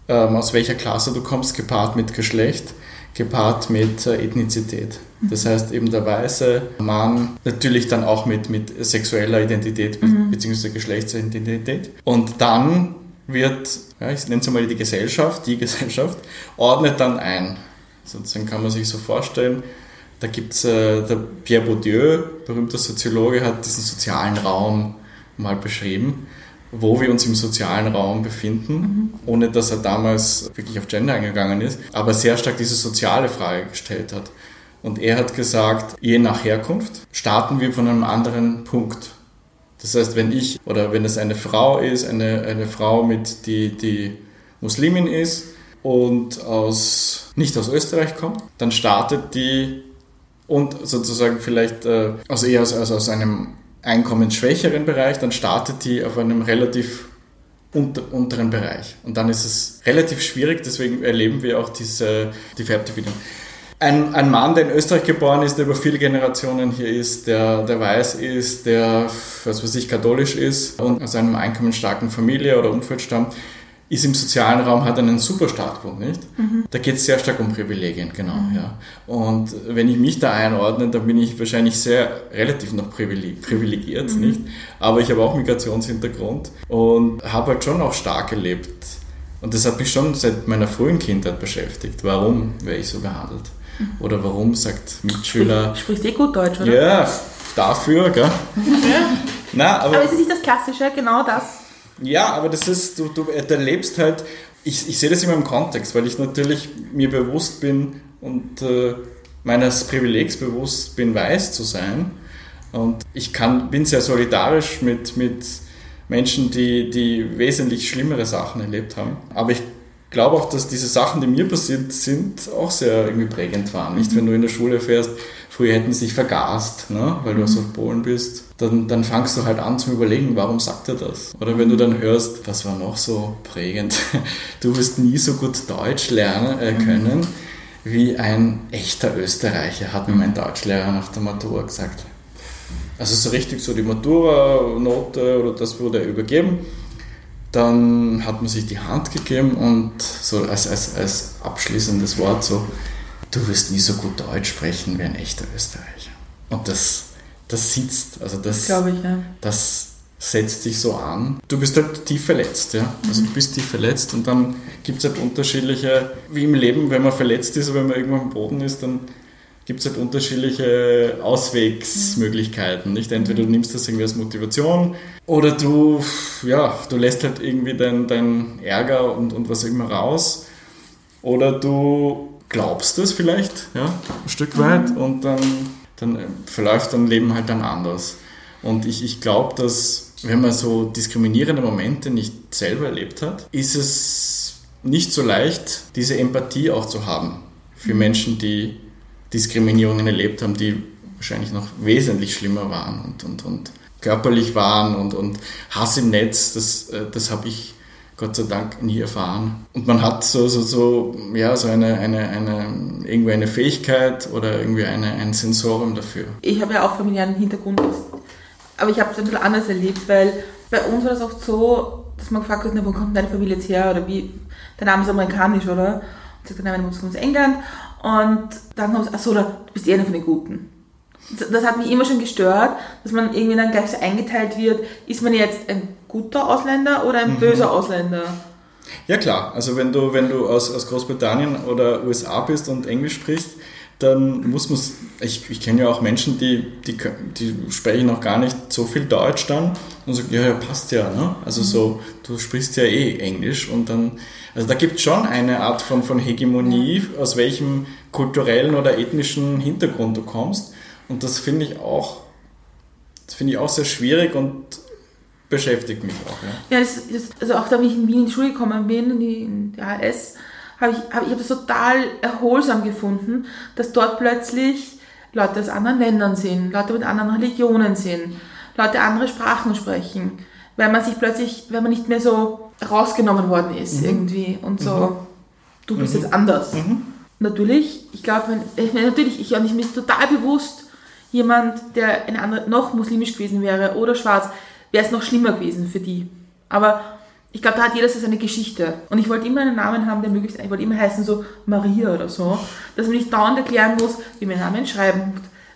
ähm, aus welcher Klasse du kommst, gepaart mit Geschlecht gepaart mit äh, Ethnizität. Das heißt eben der weiße Mann natürlich dann auch mit, mit sexueller Identität mhm. bzw. Geschlechtsidentität. Und dann wird, ja, ich nenne es mal die Gesellschaft, die Gesellschaft, ordnet dann ein. Sozusagen kann man sich so vorstellen, da gibt es, äh, der Pierre Bourdieu, berühmter Soziologe, hat diesen sozialen Raum mal beschrieben wo wir uns im sozialen Raum befinden, mhm. ohne dass er damals wirklich auf Gender eingegangen ist, aber sehr stark diese soziale Frage gestellt hat. Und er hat gesagt, je nach Herkunft starten wir von einem anderen Punkt. Das heißt, wenn ich oder wenn es eine Frau ist, eine, eine Frau mit die, die Muslimin ist und aus, nicht aus Österreich kommt, dann startet die und sozusagen vielleicht äh, also eher aus, also aus einem einkommensschwächeren Bereich, dann startet die auf einem relativ unter, unteren Bereich. Und dann ist es relativ schwierig, deswegen erleben wir auch diese die Färbdividende. Ein, ein Mann, der in Österreich geboren ist, der über viele Generationen hier ist, der, der weiß ist, der, was weiß ich, katholisch ist und aus einer einkommensstarken Familie oder Umfeld stammt, ist im sozialen Raum, hat einen super Startpunkt, nicht? Mhm. Da geht es sehr stark um Privilegien, genau, mhm. ja. Und wenn ich mich da einordne, dann bin ich wahrscheinlich sehr relativ noch privilegiert, mhm. nicht? Aber ich habe auch Migrationshintergrund und habe halt schon auch stark erlebt. Und das hat mich schon seit meiner frühen Kindheit beschäftigt. Warum werde ich so behandelt? Oder warum sagt Mitschüler... Sprichst eh gut Deutsch, oder? Ja, dafür, gell? Ja. Na, aber, aber ist es nicht das Klassische, genau das? Ja, aber das ist, du, du erlebst halt ich, ich sehe das immer im Kontext, weil ich natürlich mir bewusst bin und äh, meines Privilegs bewusst bin, weiß zu sein. Und ich kann, bin sehr solidarisch mit, mit Menschen, die, die wesentlich schlimmere Sachen erlebt haben. Aber ich glaube auch, dass diese Sachen, die mir passiert sind, auch sehr irgendwie prägend waren. Nicht, wenn du in der Schule fährst, früher hätten sie sich vergast, ne, weil du aus Polen bist, dann, dann fangst du halt an zu überlegen, warum sagt er das? Oder wenn du dann hörst, was war noch so prägend? Du wirst nie so gut Deutsch lernen äh, können wie ein echter Österreicher, hat mir mein Deutschlehrer nach der Matura gesagt. Also so richtig so die Matura-Note oder das wurde übergeben. Dann hat man sich die Hand gegeben und so als, als, als abschließendes Wort so, du wirst nie so gut Deutsch sprechen wie ein echter Österreicher. Und das, das sitzt, also das, Glaube ich, ja. das setzt dich so an. Du bist halt tief verletzt, ja. Also du bist tief verletzt und dann gibt es halt unterschiedliche, wie im Leben, wenn man verletzt ist, wenn man irgendwo am Boden ist, dann gibt es halt unterschiedliche Auswegsmöglichkeiten. Nicht entweder du nimmst das irgendwie als Motivation oder du, ja, du lässt halt irgendwie dein, dein Ärger und, und was immer raus. Oder du glaubst es vielleicht, ja, ein Stück weit und dann, dann verläuft dein Leben halt dann anders. Und ich, ich glaube, dass wenn man so diskriminierende Momente nicht selber erlebt hat, ist es nicht so leicht, diese Empathie auch zu haben für Menschen, die Diskriminierungen erlebt haben, die wahrscheinlich noch wesentlich schlimmer waren und, und, und körperlich waren und, und Hass im Netz, das, äh, das habe ich Gott sei Dank nie erfahren. Und man hat so, so, so, ja, so eine, eine, eine, irgendwie eine Fähigkeit oder irgendwie eine, ein Sensorium dafür. Ich habe ja auch familiären Hintergrund, aber ich habe es ein bisschen anders erlebt, weil bei uns war das oft so, dass man gefragt hat, wo kommt deine Familie jetzt her oder wie, der Name ist amerikanisch, oder? Und sagt, nein, meine Mutter kommt aus England. Und dann haben sie, ach so, du bist eh einer von den Guten. Das- Das hat mich immer schon gestört, dass man irgendwie dann gleich so eingeteilt wird, ist man jetzt ein guter Ausländer oder ein böser Ausländer? Ja klar, also wenn du, wenn du aus, aus Großbritannien oder USA bist und Englisch sprichst, dann muss man, ich, ich kenne ja auch Menschen, die, die, die sprechen noch gar nicht so viel Deutsch dann und sagen, ja, ja, passt ja, ne? Also so, du sprichst ja eh Englisch und dann, also da gibt es schon eine Art von, von Hegemonie, aus welchem kulturellen oder ethnischen Hintergrund du kommst und das finde ich auch, das finde ich auch sehr schwierig und beschäftigt mich auch, ja. Ja, das, das, also auch da, wie ich in Wien in die Schule gekommen bin, in die, in die AS, habe ich, hab, ich hab das total erholsam gefunden, dass dort plötzlich Leute aus anderen Ländern sind, Leute mit anderen Religionen sind, Leute andere Sprachen sprechen, weil man sich plötzlich, weil man nicht mehr so rausgenommen worden ist irgendwie und so, du bist jetzt anders. Natürlich, ich glaube, natürlich, ich, und ich ist total bewusst, jemand, der eine andere, noch muslimisch gewesen wäre oder schwarz, wäre es noch schlimmer gewesen für die. Aber ich glaube, da hat jeder so seine Geschichte. Und ich wollte immer einen Namen haben, der möglichst, ich wollte immer heißen so Maria oder so, dass man nicht dauernd erklären muss, wie mein Name schreiben,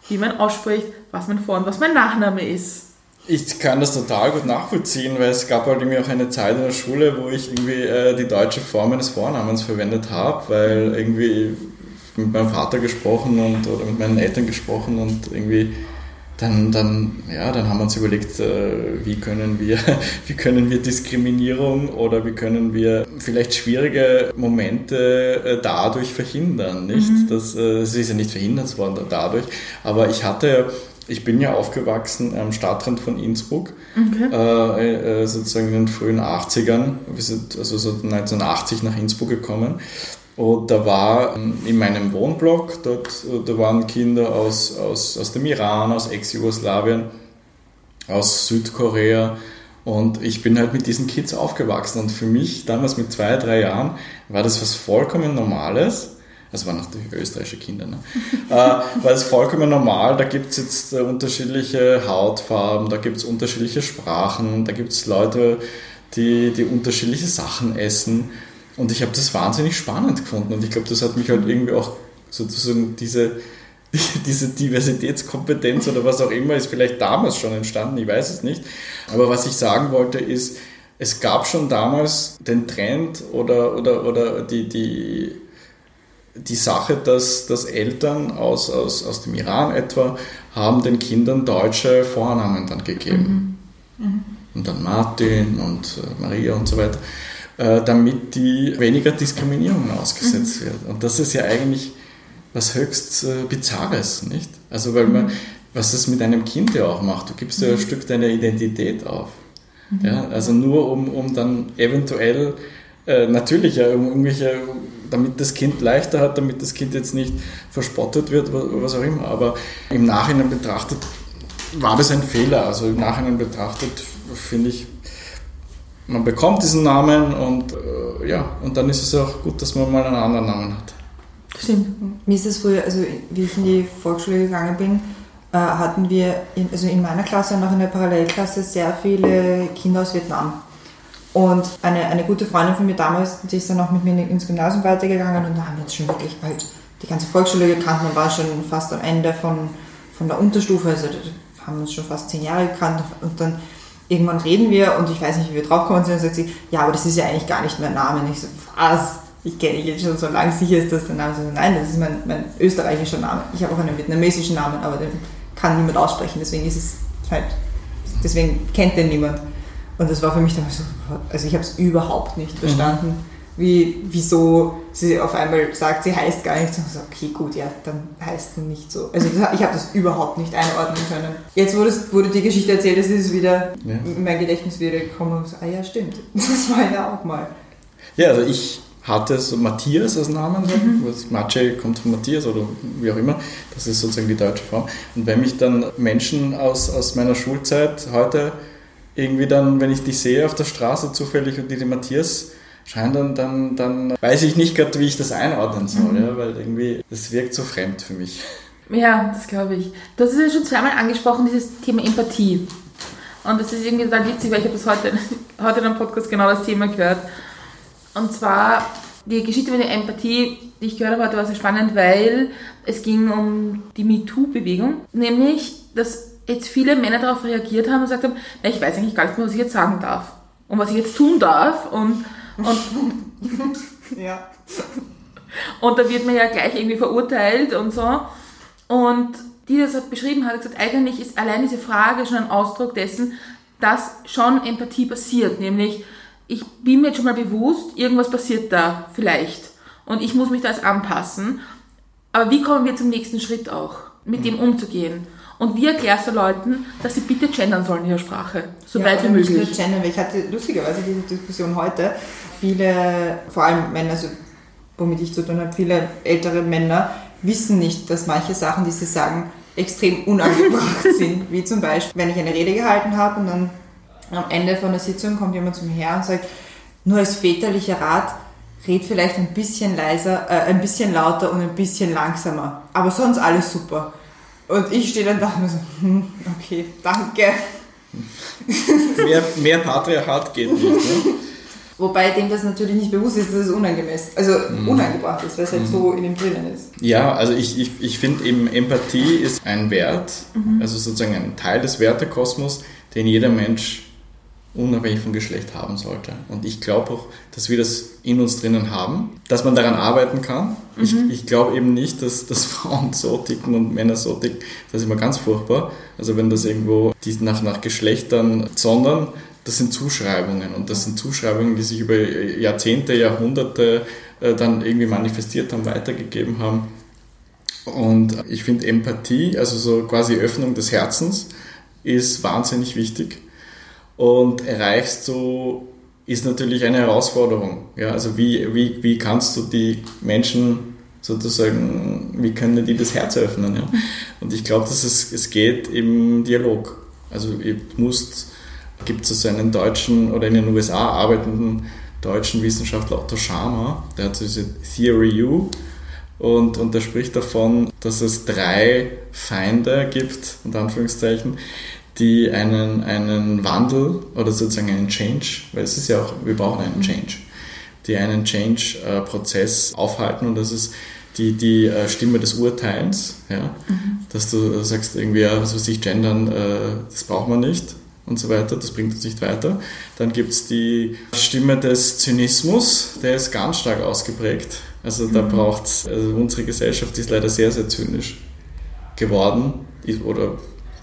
wie man ausspricht, was mein Vor- und was mein Nachname ist. Ich kann das total gut nachvollziehen, weil es gab halt irgendwie auch eine Zeit in der Schule, wo ich irgendwie äh, die deutsche Form meines Vornamens verwendet habe, weil irgendwie mit meinem Vater gesprochen und oder mit meinen Eltern gesprochen und irgendwie dann, dann, ja, dann haben wir uns überlegt, äh, wie können wir, wie können wir Diskriminierung oder wie können wir vielleicht schwierige Momente äh, dadurch verhindern, nicht? Das, äh, es ist ja nicht verhindert worden dadurch, aber ich hatte ich bin ja aufgewachsen am Stadtrand von Innsbruck, äh, äh, sozusagen in den frühen 80ern. Wir sind also so 1980 nach Innsbruck gekommen. Und da war ähm, in meinem Wohnblock, dort, da waren Kinder aus, aus, aus dem Iran, aus Ex-Jugoslawien, aus Südkorea. Und ich bin halt mit diesen Kids aufgewachsen. Und für mich, damals mit zwei, drei Jahren, war das was vollkommen Normales. Das waren natürlich österreichische Kinder, ne? äh, war das vollkommen normal. Da gibt es jetzt äh, unterschiedliche Hautfarben, da gibt es unterschiedliche Sprachen, da gibt es Leute, die, die unterschiedliche Sachen essen. Und ich habe das wahnsinnig spannend gefunden. Und ich glaube, das hat mich halt irgendwie auch sozusagen diese, diese Diversitätskompetenz oder was auch immer ist vielleicht damals schon entstanden, ich weiß es nicht. Aber was ich sagen wollte ist, es gab schon damals den Trend oder, oder, oder die, die, die Sache, dass, dass Eltern aus, aus, aus dem Iran etwa haben den Kindern deutsche Vornamen dann gegeben. Und dann Martin und äh, Maria und so weiter. Äh, damit die weniger Diskriminierung ausgesetzt wird. Und das ist ja eigentlich was höchst äh, Bizarres, nicht? Also weil man, was das mit einem Kind ja auch macht, du gibst ja ein Stück deiner Identität auf. Ja, also nur um, um dann eventuell äh, natürlich ja, um irgendwelche, damit das Kind leichter hat, damit das Kind jetzt nicht verspottet wird, wa- was auch immer. Aber im Nachhinein betrachtet war das ein Fehler. Also im Nachhinein betrachtet finde ich, man bekommt diesen Namen und äh, ja, und dann ist es auch gut, dass man mal einen anderen Namen hat. Stimmt. Mir ist es früher, also wie ich in die Volksschule gegangen bin, äh, hatten wir, in, also in meiner Klasse und auch in der Parallelklasse sehr viele Kinder aus Vietnam. Und eine, eine gute Freundin von mir damals, die ist dann auch mit mir ins Gymnasium weitergegangen und da haben wir uns schon wirklich halt die ganze Volksschule gekannt. Man war schon fast am Ende von, von der Unterstufe, also haben uns schon fast zehn Jahre gekannt und dann irgendwann reden wir und ich weiß nicht, wie wir draufgekommen sind und sagt sie, ja, aber das ist ja eigentlich gar nicht mein Name. Und ich so, was? Ich kenne dich jetzt schon so lange, sicher ist das der Name. So, nein, das ist mein, mein österreichischer Name. Ich habe auch einen vietnamesischen Namen, aber den kann niemand aussprechen, deswegen ist es halt, deswegen kennt den niemand. Und das war für mich dann so, also ich habe es überhaupt nicht verstanden, wie, wieso sie auf einmal sagt, sie heißt gar nicht so. Ich so, okay, gut, ja, dann heißt sie nicht so. Also das, ich habe das überhaupt nicht einordnen können. Jetzt, wo, das, wo du die Geschichte erzählt hast, ist es wieder Ja. in mein Gedächtnis wieder gekommen und so, ah ja, stimmt, das war ja auch mal. Ja, also ich hatte so Matthias als Namen, so, was Maciej kommt von Matthias oder wie auch immer, das ist sozusagen die deutsche Form. Und wenn mich dann Menschen aus, aus meiner Schulzeit heute irgendwie dann, wenn ich die sehe auf der Straße zufällig und die den Matthias scheinen, dann, dann, dann weiß ich nicht gerade, wie ich das einordnen soll, ja, weil irgendwie, das wirkt so fremd für mich. Ja, das glaube ich. Du hast es ja schon zweimal angesprochen, dieses Thema Empathie. Und das ist irgendwie total witzig, weil ich habe das heute, heute in einem Podcast genau das Thema gehört. Und zwar die Geschichte mit der Empathie, die ich gehört habe heute, war sehr spannend, weil es ging um die MeToo-Bewegung. Nämlich, dass jetzt viele Männer darauf reagiert haben und gesagt haben, na, ich weiß eigentlich gar nicht mehr, was ich jetzt sagen darf. Und was ich jetzt tun darf. Und, und Ja. und da wird man ja gleich irgendwie verurteilt und so. Und die das hat beschrieben hat, hat gesagt, eigentlich ist allein diese Frage schon ein Ausdruck dessen, dass schon Empathie passiert. Nämlich, ich bin mir jetzt schon mal bewusst, irgendwas passiert da vielleicht. Und ich muss mich da jetzt anpassen. Aber wie kommen wir zum nächsten Schritt auch, mit dem umzugehen? Und wie erklärst du Leuten, dass sie bitte gendern sollen in ihrer Sprache? So weit wie aber nicht möglich. Nur gendern, weil ich hatte lustigerweise diese Diskussion heute. Viele, vor allem Männer, also womit ich zu tun habe, viele ältere Männer wissen nicht, dass manche Sachen, die sie sagen, extrem unangebracht sind. Wie zum Beispiel, wenn ich eine Rede gehalten habe und dann am Ende von der Sitzung kommt jemand zum Herr und sagt, nur als väterlicher Rat, red vielleicht ein bisschen leiser, äh, ein bisschen lauter und ein bisschen langsamer. Aber sonst alles super. Und ich stehe dann da und so, hm, okay, danke. Mehr, mehr Patriarchat geht nicht. Ne? Wobei dem das natürlich nicht bewusst ist, dass es unangemessen, also unangebracht ist, weil es halt so in ihm drinnen ist. Ja, also ich, ich, ich finde eben Empathie ist ein Wert, also sozusagen ein Teil des Wertekosmos, den jeder Mensch unabhängig vom Geschlecht haben sollte. Und ich glaube auch, dass wir das in uns drinnen haben, dass man daran arbeiten kann. Ich, ich glaube eben nicht, dass, dass Frauen so ticken und Männer so ticken. Das ist immer ganz furchtbar. Also wenn das irgendwo die nach, nach Geschlechtern, sondern das sind Zuschreibungen und das sind Zuschreibungen, die sich über Jahrzehnte, Jahrhunderte äh, dann irgendwie manifestiert haben, weitergegeben haben. Und ich finde Empathie, also so quasi Öffnung des Herzens, ist wahnsinnig wichtig. Und erreichst du, ist natürlich eine Herausforderung. Ja, also wie, wie, wie kannst du die Menschen sozusagen, wie können die das Herz öffnen? Ja? Und ich glaube, dass es, es geht im Dialog. Also ihr musst, gibt es also einen deutschen oder in den USA arbeitenden deutschen Wissenschaftler Otto Scharmer, der hat diese Theory U, und, und er spricht davon, dass es drei Feinde gibt, unter Anführungszeichen, die einen, einen Wandel oder sozusagen einen Change, weil es ist ja auch, wir brauchen einen Change, die einen Change-Prozess aufhalten und das ist die, die äh, Stimme des Urteils, ja? dass du sagst irgendwie, ja, was weiß ich, gendern, äh, das braucht man nicht und so weiter, das bringt uns nicht weiter. Dann gibt es die Stimme des Zynismus, der ist ganz stark ausgeprägt. Also da braucht es, also unsere Gesellschaft ist leider sehr, sehr zynisch geworden oder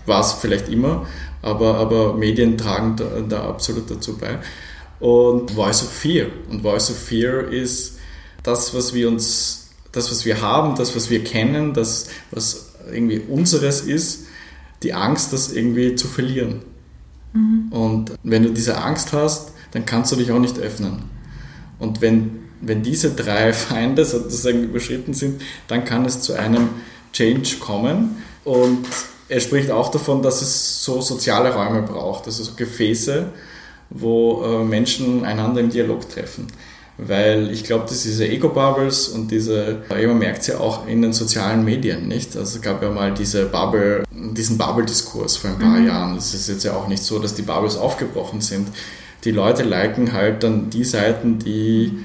war es vielleicht immer, aber, aber Medien tragen da, da absolut dazu bei. und Voice of Fear. Und Voice of Fear ist das, was wir uns, das, was wir haben, das, was wir kennen, das, was irgendwie unseres ist, die Angst, das irgendwie zu verlieren. Und wenn du diese Angst hast, dann kannst du dich auch nicht öffnen. Und wenn, wenn diese drei Feinde sozusagen überschritten sind, dann kann es zu einem Change kommen. Und er spricht auch davon, dass es so soziale Räume braucht, also so Gefäße, wo äh, Menschen einander im Dialog treffen. Weil ich glaube, dass diese Ego-Bubbles und diese, man merkt es ja auch in den sozialen Medien, nicht? Also es gab ja mal diese Bubble, diesen Bubble-Diskurs vor ein paar Mhm. Jahren. Es ist jetzt ja auch nicht so, dass die Bubbles aufgebrochen sind. Die Leute liken halt dann die Seiten, die,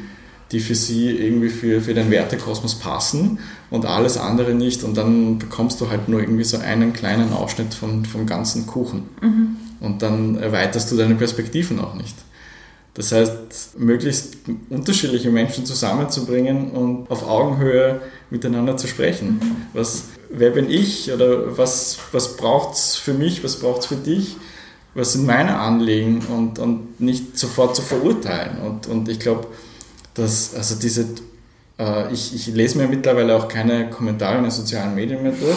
die für sie irgendwie für, für den Wertekosmos passen und alles andere nicht. Und dann bekommst du halt nur irgendwie so einen kleinen Ausschnitt vom, vom ganzen Kuchen. Und dann erweiterst du deine Perspektiven auch nicht. Das heißt, möglichst unterschiedliche Menschen zusammenzubringen und auf Augenhöhe miteinander zu sprechen. Was, wer bin ich oder was, was braucht es für mich, was braucht es für dich, was sind meine Anliegen und, und nicht sofort zu verurteilen. Und, und ich glaube, dass also diese, ich, ich lese mir mittlerweile auch keine Kommentare in den sozialen Medien mehr durch.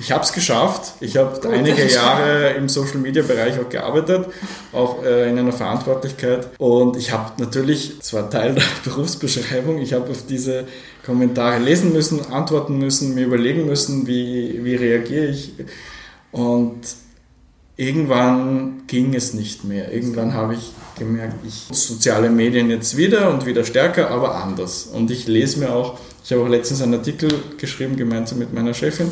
Ich habe es geschafft. Ich habe einige Jahre im Social Media Bereich auch gearbeitet, auch äh, in einer Verantwortlichkeit. Und ich habe natürlich, das war Teil der Berufsbeschreibung, ich habe auf diese Kommentare lesen müssen, antworten müssen, mir überlegen müssen, wie, wie reagiere ich. Und irgendwann ging es nicht mehr. Irgendwann habe ich gemerkt, ich soziale Medien jetzt wieder und wieder stärker, aber anders. Und ich lese mir auch, ich habe auch letztens einen Artikel geschrieben, gemeinsam mit meiner Chefin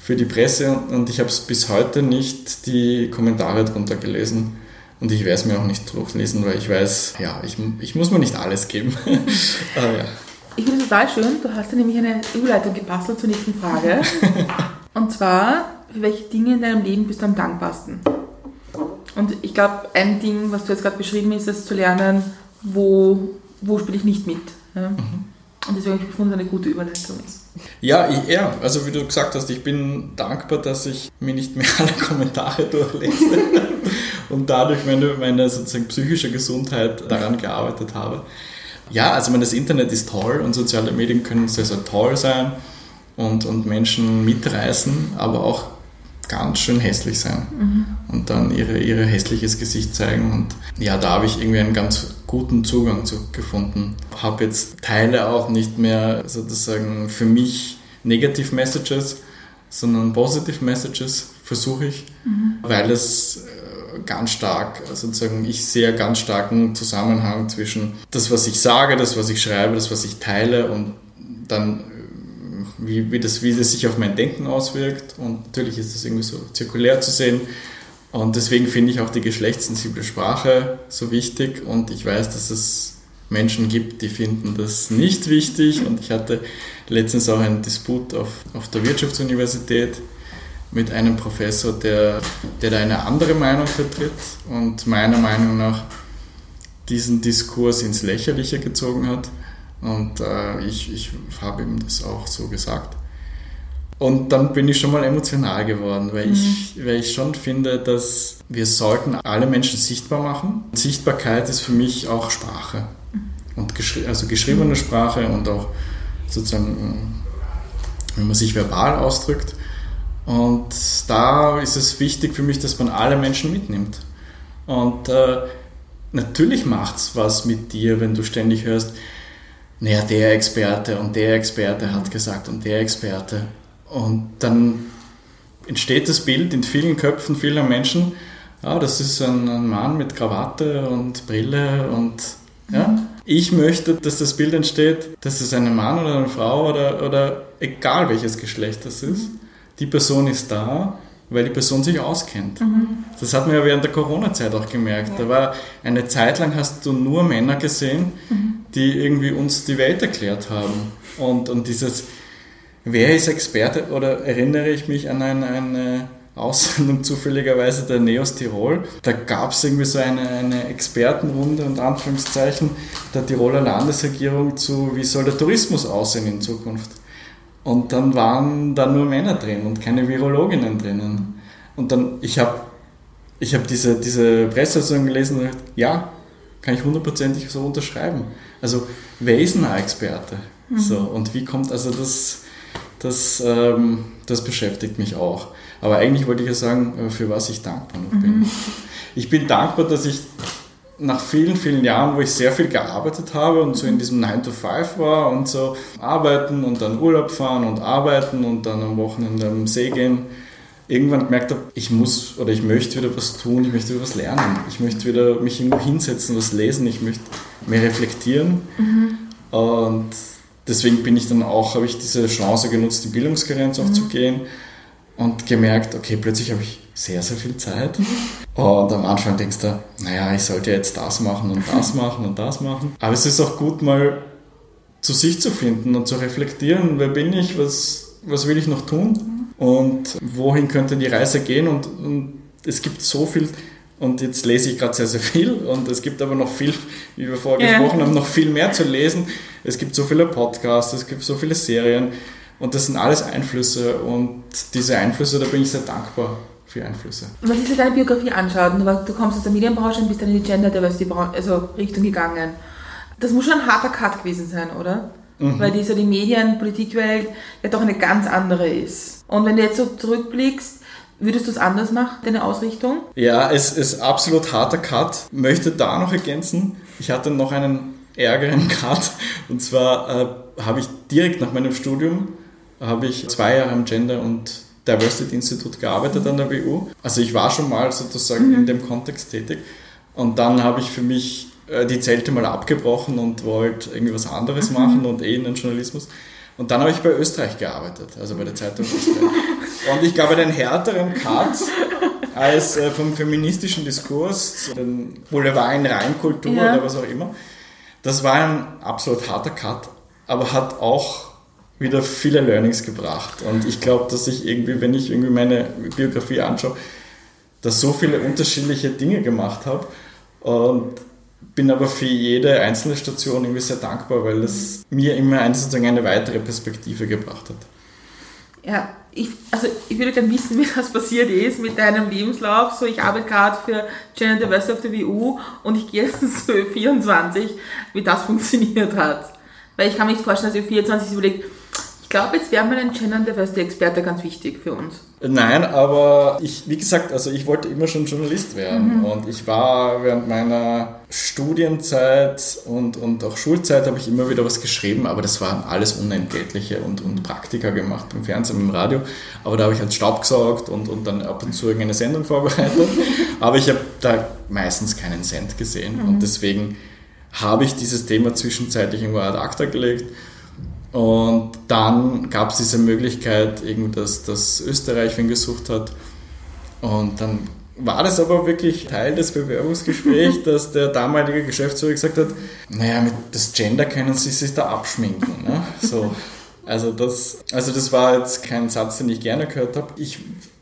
für die Presse und ich habe es bis heute nicht die Kommentare drunter gelesen. Und ich werde es mir auch nicht durchlesen, weil ich weiß, ja, ich, ich muss mir nicht alles geben. aber ja. Ich finde es total schön, du hast ja nämlich eine Überleitung gebastelt zur nächsten Frage. Und zwar, für welche Dinge in deinem Leben bist du am dankbarsten? Und ich glaube, ein Ding, was du jetzt gerade beschrieben hast, ist zu lernen, wo, wo spiele ich nicht mit. Ja? Und deswegen habe ich gefunden, eine gute Überleitung ist. Ja, ich, ja, also wie du gesagt hast, ich bin dankbar, dass ich mir nicht mehr alle Kommentare durchlese und dadurch meine, meine sozusagen psychische Gesundheit daran gearbeitet habe. Ja, also meine, das Internet ist toll und soziale Medien können sehr, sehr toll sein und, und Menschen mitreißen, aber auch ganz schön hässlich sein und dann ihre, ihre hässliches Gesicht zeigen. Und ja, da habe ich irgendwie einen ganz guten Zugang zu gefunden. Habe jetzt Teile auch nicht mehr sozusagen für mich Negative Messages, sondern Positive Messages versuche ich, weil es äh, ganz stark, sozusagen, ich sehe einen ganz starken Zusammenhang zwischen das, was ich sage, das, was ich schreibe, das, was ich teile und dann wie, wie, das, wie das sich auf mein Denken auswirkt. Und natürlich ist das irgendwie so zirkulär zu sehen. Und deswegen finde ich auch die geschlechtssensible Sprache so wichtig. Und ich weiß, dass es Menschen gibt, die finden das nicht wichtig. Und ich hatte letztens auch einen Disput auf, auf der Wirtschaftsuniversität mit einem Professor, der, der da eine andere Meinung vertritt und meiner Meinung nach diesen Diskurs ins Lächerliche gezogen hat. Und äh, ich, ich habe ihm das auch so gesagt. Und dann bin ich schon mal emotional geworden, weil, ich, weil ich schon finde, dass wir sollten alle Menschen sichtbar machen. Sichtbarkeit ist für mich auch Sprache. Und geschri also geschriebene Sprache und auch sozusagen, wenn man sich verbal ausdrückt. Und da ist es wichtig für mich, dass man alle Menschen mitnimmt. Und äh, natürlich macht es was mit dir, wenn du ständig hörst, naja, der Experte und der Experte hat gesagt und der Experte. Und dann entsteht das Bild in vielen Köpfen vieler Menschen, ja, das ist ein, ein Mann mit Krawatte und Brille und ja. Ich möchte, dass das Bild entsteht, dass es ein Mann oder eine Frau oder, oder egal welches Geschlecht das ist, die Person ist da, weil die Person sich auskennt. Das hat man ja während der Corona-Zeit auch gemerkt. Da war eine Zeit lang hast du nur Männer gesehen, die irgendwie uns die Welt erklärt haben. Und, und dieses, wer ist Experte? Oder erinnere ich mich an eine, eine Aussendung zufälligerweise der Neos Tirol. Da gab es irgendwie so eine, eine Expertenrunde und Anführungszeichen der Tiroler Landesregierung zu, wie soll der Tourismus aussehen in Zukunft. Und dann waren da nur Männer drin und keine Virologinnen drinnen. Und dann, ich habe ich hab diese, diese Presseaussendung gelesen und gedacht, ja, kann ich hundertprozentig so unterschreiben. Also, wer ist ein Experte? So, und wie kommt, also das, das, ähm, das beschäftigt mich auch. Aber eigentlich wollte ich ja sagen, äh, für was ich dankbar noch bin. Ich bin dankbar, dass ich nach vielen, vielen Jahren, wo ich sehr viel gearbeitet habe und so in diesem 9 to 5 war und so arbeiten und dann Urlaub fahren und arbeiten und dann am Wochenende am See gehen, irgendwann gemerkt habe, ich muss oder ich möchte wieder was tun, ich möchte wieder was lernen, ich möchte wieder mich irgendwo hinsetzen, was lesen, ich möchte mehr reflektieren. Und deswegen bin ich dann auch, habe ich diese Chance genutzt, die Bildungsgrenze auch zu gehen und gemerkt, okay, plötzlich habe ich sehr, sehr viel Zeit. Und am Anfang denkst du, naja, ich sollte jetzt das machen und das machen und das machen. Aber es ist auch gut, mal zu sich zu finden und zu reflektieren, wer bin ich, was, was will ich noch tun und wohin könnte die Reise gehen. Und, und es gibt so viel, und jetzt lese ich gerade sehr, sehr viel und es gibt aber noch viel, wie wir vorher Ja. gesprochen haben, noch viel mehr zu lesen. Es gibt so viele Podcasts, es gibt so viele Serien und das sind alles Einflüsse und diese Einflüsse, da bin ich sehr dankbar für Einflüsse. Wenn man sich deine Biografie anschaut, du kommst aus der Medienbranche und bist dann in die Gender Diversity also Richtung gegangen, das muss schon ein harter Cut gewesen sein, oder? Weil die, so die Medien, Politikwelt ja doch eine ganz andere ist. Und wenn du jetzt so zurückblickst, würdest du es anders machen, deine Ausrichtung? Ja, es ist absolut harter Cut. Möchte da noch ergänzen, ich hatte noch einen ärgeren Cut und zwar äh, habe ich direkt nach meinem Studium habe ich zwei Jahre am Gender und Diversity Institut gearbeitet an der WU. Also ich war schon mal sozusagen in dem Kontext tätig und dann habe ich für mich äh, die Zelte mal abgebrochen und wollte irgendwie was anderes machen und eh in den Journalismus. Und dann habe ich bei Österreich gearbeitet, also bei der Zeitung Österreich. Und ich glaube, den härteren Cut als äh, vom feministischen Diskurs, den Boulevard in Reinkultur Ja. oder was auch immer. Das war ein absolut harter Cut, aber hat auch wieder viele Learnings gebracht. Und ich glaube, dass ich irgendwie, wenn ich irgendwie meine Biografie anschaue, da so viele unterschiedliche Dinge gemacht habe und bin aber für jede einzelne Station irgendwie sehr dankbar, weil es mir immer eine, sozusagen eine weitere Perspektive gebracht hat. Ja, ich, also ich würde gerne wissen, wie das passiert ist mit deinem Lebenslauf. So, ich arbeite gerade für Gender Diversity auf der WU und ich gehe jetzt zu 24, wie das funktioniert hat. Weil ich kann mir nicht vorstellen, dass ihr 24 sich überlegt, ich glaube, jetzt wäre mal ein Gender Diversity Experte ganz wichtig für uns. Nein, aber ich, wie gesagt, also ich wollte immer schon Journalist werden und ich war während meiner Studienzeit und, und auch Schulzeit habe ich immer wieder was geschrieben, aber das waren alles unentgeltliche und, und Praktika gemacht beim Fernsehen, im Radio. Aber da habe ich halt Staub gesaugt und, und dann ab und zu irgendeine Sendung vorbereitet. aber ich habe da meistens keinen Cent gesehen und deswegen habe ich dieses Thema zwischenzeitlich irgendwo ad acta gelegt und dann gab es diese Möglichkeit, dass, dass Österreich wen gesucht hat. Und dann war das aber wirklich Teil des Bewerbungsgesprächs, dass der damalige Geschäftsführer gesagt hat, naja, mit das Gender können Sie sich da abschminken. Ne? So. Also, das, also das war jetzt kein Satz, den ich gerne gehört habe. Ich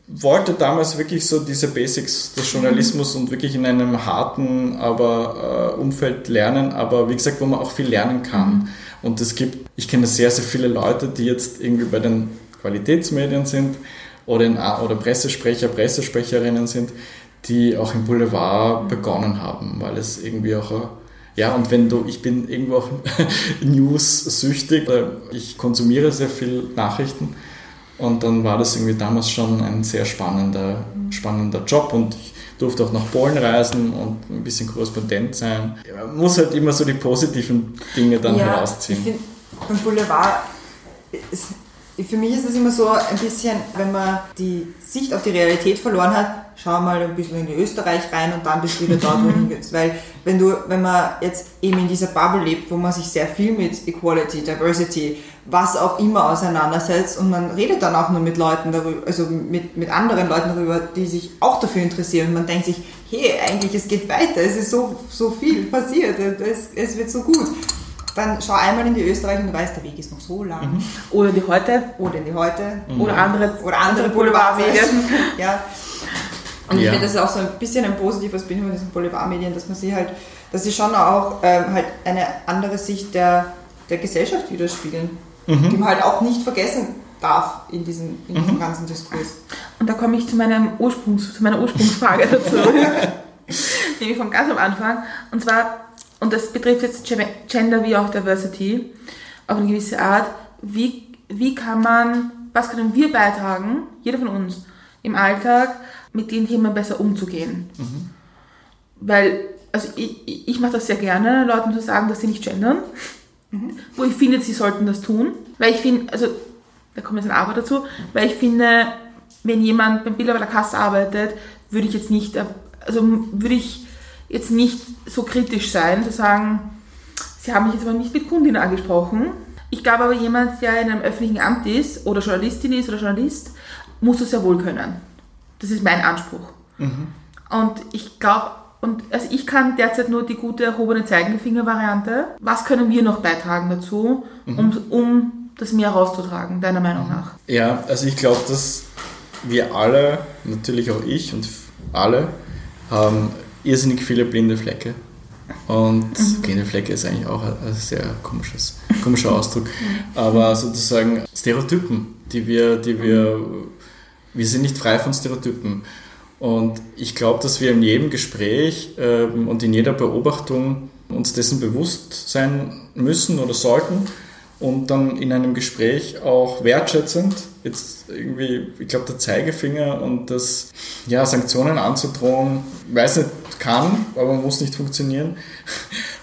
wollte damals wirklich so diese Basics des Journalismus und wirklich in einem harten aber äh, Umfeld lernen, aber wie gesagt, wo man auch viel lernen kann. Und es gibt, ich kenne sehr, sehr viele Leute, die jetzt irgendwie bei den Qualitätsmedien sind oder, in, oder Pressesprecher, Pressesprecherinnen sind, die auch im Boulevard begonnen haben, weil es irgendwie auch, ja, und wenn du, ich bin irgendwo auch news-süchtig, ich konsumiere sehr viel Nachrichten und dann war das irgendwie damals schon ein sehr spannender, spannender Job und ich durfte auch nach Polen reisen und ein bisschen Korrespondent sein. Man muss halt immer so die positiven Dinge dann ich herausziehen. Beim Boulevard, ist, für mich ist es immer so ein bisschen, wenn man die Sicht auf die Realität verloren hat, schau mal ein bisschen in Österreich rein und dann bist du wieder dort, wo du hingehst. Weil wenn du, wenn man jetzt eben in dieser Bubble lebt, wo man sich sehr viel mit Equality, Diversity, was auch immer auseinandersetzt und man redet dann auch nur mit Leuten darüber, also mit, mit anderen Leuten darüber, die sich auch dafür interessieren und man denkt sich, hey, eigentlich es geht weiter, es ist so, so viel passiert, es, es wird so gut. Dann schau einmal in die Österreich und du weißt, der Weg ist noch so lang. Oder die heute, Oder in die heute. oder andere, Oder andere Boulevardmedien. Ja. Und ich Ja. finde, das ist auch so ein bisschen ein positives Bild von diesen Boulevardmedien, dass man sie halt, dass sie schon auch ähm, halt eine andere Sicht der, der Gesellschaft widerspiegeln, die man halt auch nicht vergessen darf in diesem, in diesem ganzen Diskurs. Und da komme ich zu, meinem Ursprungs, zu meiner Ursprungsfrage dazu. Nämlich von ganz am Anfang. Und zwar, und das betrifft jetzt Ge- Gender wie auch Diversity auf eine gewisse Art, wie, wie kann man, was können wir beitragen, jeder von uns, im Alltag mit den Themen besser umzugehen. Weil, also ich, ich- mache das sehr gerne, Leuten zu sagen, dass sie nicht gendern, wo ich finde, sie sollten das tun. Weil ich finde, also da kommt jetzt ein Aber dazu, weil ich finde, wenn jemand beim Bilder bei der Kasse arbeitet, würde ich jetzt nicht, also würde ich jetzt nicht so kritisch sein, zu sagen, Sie haben mich jetzt aber nicht mit Kundin angesprochen. Ich glaube aber, jemand, der in einem öffentlichen Amt ist oder Journalistin ist oder Journalist, muss das sehr wohl können. Das ist mein Anspruch. Und ich glaube, und also ich kann derzeit nur die gute erhobene Zeigefinger-Variante. Was können wir noch beitragen dazu, um, um das mehr rauszutragen, deiner Meinung nach? Ja, also ich glaube, dass wir alle, natürlich auch ich und alle, haben irrsinnig viele blinde Flecke. Und blinde Flecke ist eigentlich auch ein, ein sehr komisches, komischer Ausdruck. Aber sozusagen Stereotypen, die wir, die wir, wir sind nicht frei von Stereotypen. Und ich glaube, dass wir in jedem Gespräch ähm, und in jeder Beobachtung uns dessen bewusst sein müssen oder sollten und dann in einem Gespräch auch wertschätzend, jetzt irgendwie, ich glaube, der Zeigefinger und das, ja, Sanktionen anzudrohen, weiß nicht, kann, aber muss nicht funktionieren.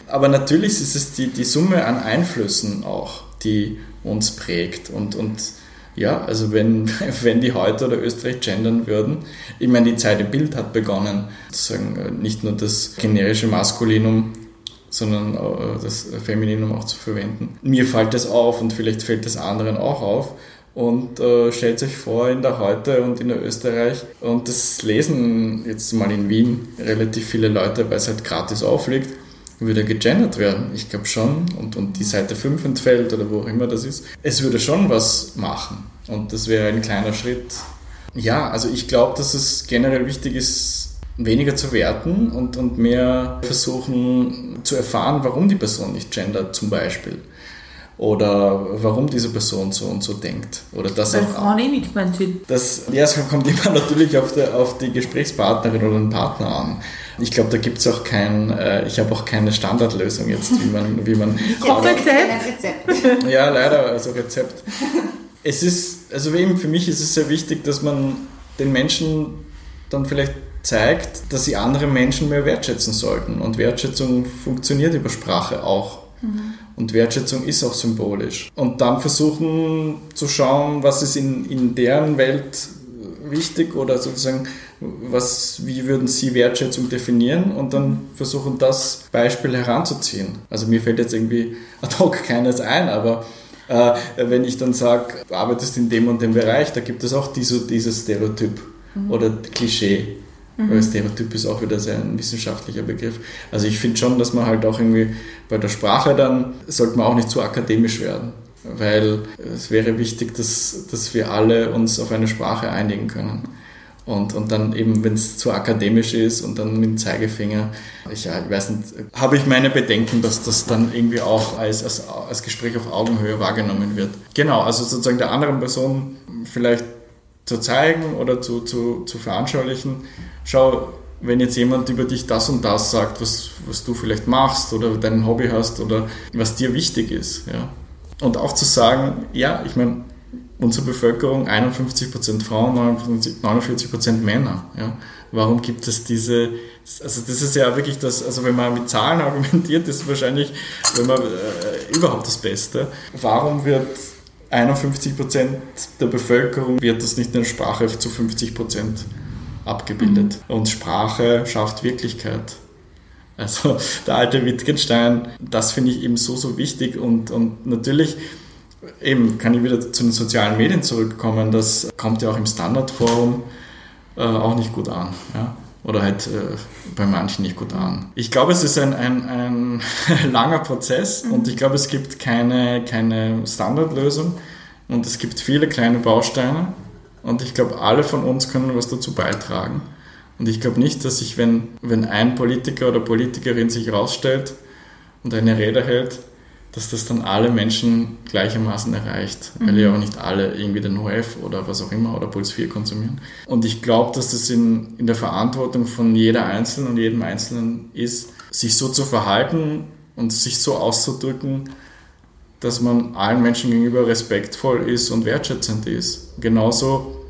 Aber natürlich ist es die, die Summe an Einflüssen auch, die uns prägt und, und ja, also wenn, wenn die heute oder Österreich gendern würden, ich meine, die Zeit im Bild hat begonnen, sozusagen nicht nur das generische Maskulinum, sondern äh, das Femininum auch zu verwenden. Mir fällt das auf und vielleicht fällt das anderen auch auf. Und äh, stellt euch vor, in der Heute und in der Österreich, und das lesen jetzt mal in Wien relativ viele Leute, weil es halt gratis aufliegt, würde gegendert werden. Ich glaube schon, und, und die Seite 5 entfällt oder wo auch immer das ist. Es würde schon was machen. Und das wäre ein kleiner Schritt. Ja, also ich glaube, dass es generell wichtig ist, weniger zu werten und, und mehr versuchen zu erfahren, warum die Person nicht gendert zum Beispiel. Oder warum diese Person so und so denkt. Oder das Weil auch Frauen eh nicht gemeint sind. das, ja, es kommt immer natürlich auf, der, auf die Gesprächspartnerin oder den Partner an. Ich glaube, da gibt es auch kein, äh, ich habe auch keine Standardlösung jetzt, wie man, wie man Kochrezept? Rezept. ja, leider, also Rezept. Es ist, also eben für mich ist es sehr wichtig, dass man den Menschen dann vielleicht zeigt, dass sie andere Menschen mehr wertschätzen sollten. Und Wertschätzung funktioniert über Sprache auch. Und Wertschätzung ist auch symbolisch. Und dann versuchen zu schauen, was ist in, in deren Welt wichtig oder sozusagen, was, wie würden sie Wertschätzung definieren und dann versuchen, das Beispiel heranzuziehen. Also mir fällt jetzt irgendwie ad hoc keines ein, aber äh, wenn ich dann sage, du arbeitest in dem und dem Bereich, da gibt es auch diese, dieses Stereotyp oder Klischee. Weil Stereotyp ist auch wieder sehr ein wissenschaftlicher Begriff. Also ich finde schon, dass man halt auch irgendwie bei der Sprache dann, sollte man auch nicht zu akademisch werden. Weil es wäre wichtig, dass, dass wir alle uns auf eine Sprache einigen können. Und, und dann eben, wenn es zu akademisch ist und dann mit dem Zeigefinger, ich, ja, ich weiß nicht, habe ich meine Bedenken, dass das dann irgendwie auch als, als, als Gespräch auf Augenhöhe wahrgenommen wird. Genau, also sozusagen der anderen Person vielleicht zu zeigen oder zu, zu, zu veranschaulichen, schau, wenn jetzt jemand über dich das und das sagt, was, was du vielleicht machst oder dein Hobby hast oder was dir wichtig ist. Ja. Und auch zu sagen, ja, ich meine, unsere Bevölkerung 51% Frauen, 49% Männer. Ja. Warum gibt es diese, also das ist ja wirklich das, also wenn man mit Zahlen argumentiert, ist wahrscheinlich, wenn man äh, überhaupt das Beste. Warum wird 51% der Bevölkerung wird das nicht in der Sprache zu 50% abgebildet? Und Sprache schafft Wirklichkeit. Also der alte Wittgenstein, das finde ich eben so, so wichtig und, und natürlich eben kann ich wieder zu den sozialen Medien zurückkommen, das kommt ja auch im Standardforum äh, auch nicht gut an. Ja? Oder halt äh, bei manchen nicht gut an. Ich glaube, es ist ein, ein, ein langer Prozess und ich glaube, es gibt keine, keine Standardlösung und es gibt viele kleine Bausteine und ich glaube, alle von uns können was dazu beitragen. Und ich glaube nicht, dass sich, wenn, wenn ein Politiker oder Politikerin sich rausstellt und eine Rede hält, dass das dann alle Menschen gleichermaßen erreicht, weil ja auch nicht alle irgendwie den OF oder was auch immer oder Puls 4 konsumieren. Und ich glaube, dass das in, in der Verantwortung von jeder Einzelnen und jedem Einzelnen ist, sich so zu verhalten und sich so auszudrücken, dass man allen Menschen gegenüber respektvoll ist und wertschätzend ist. Genauso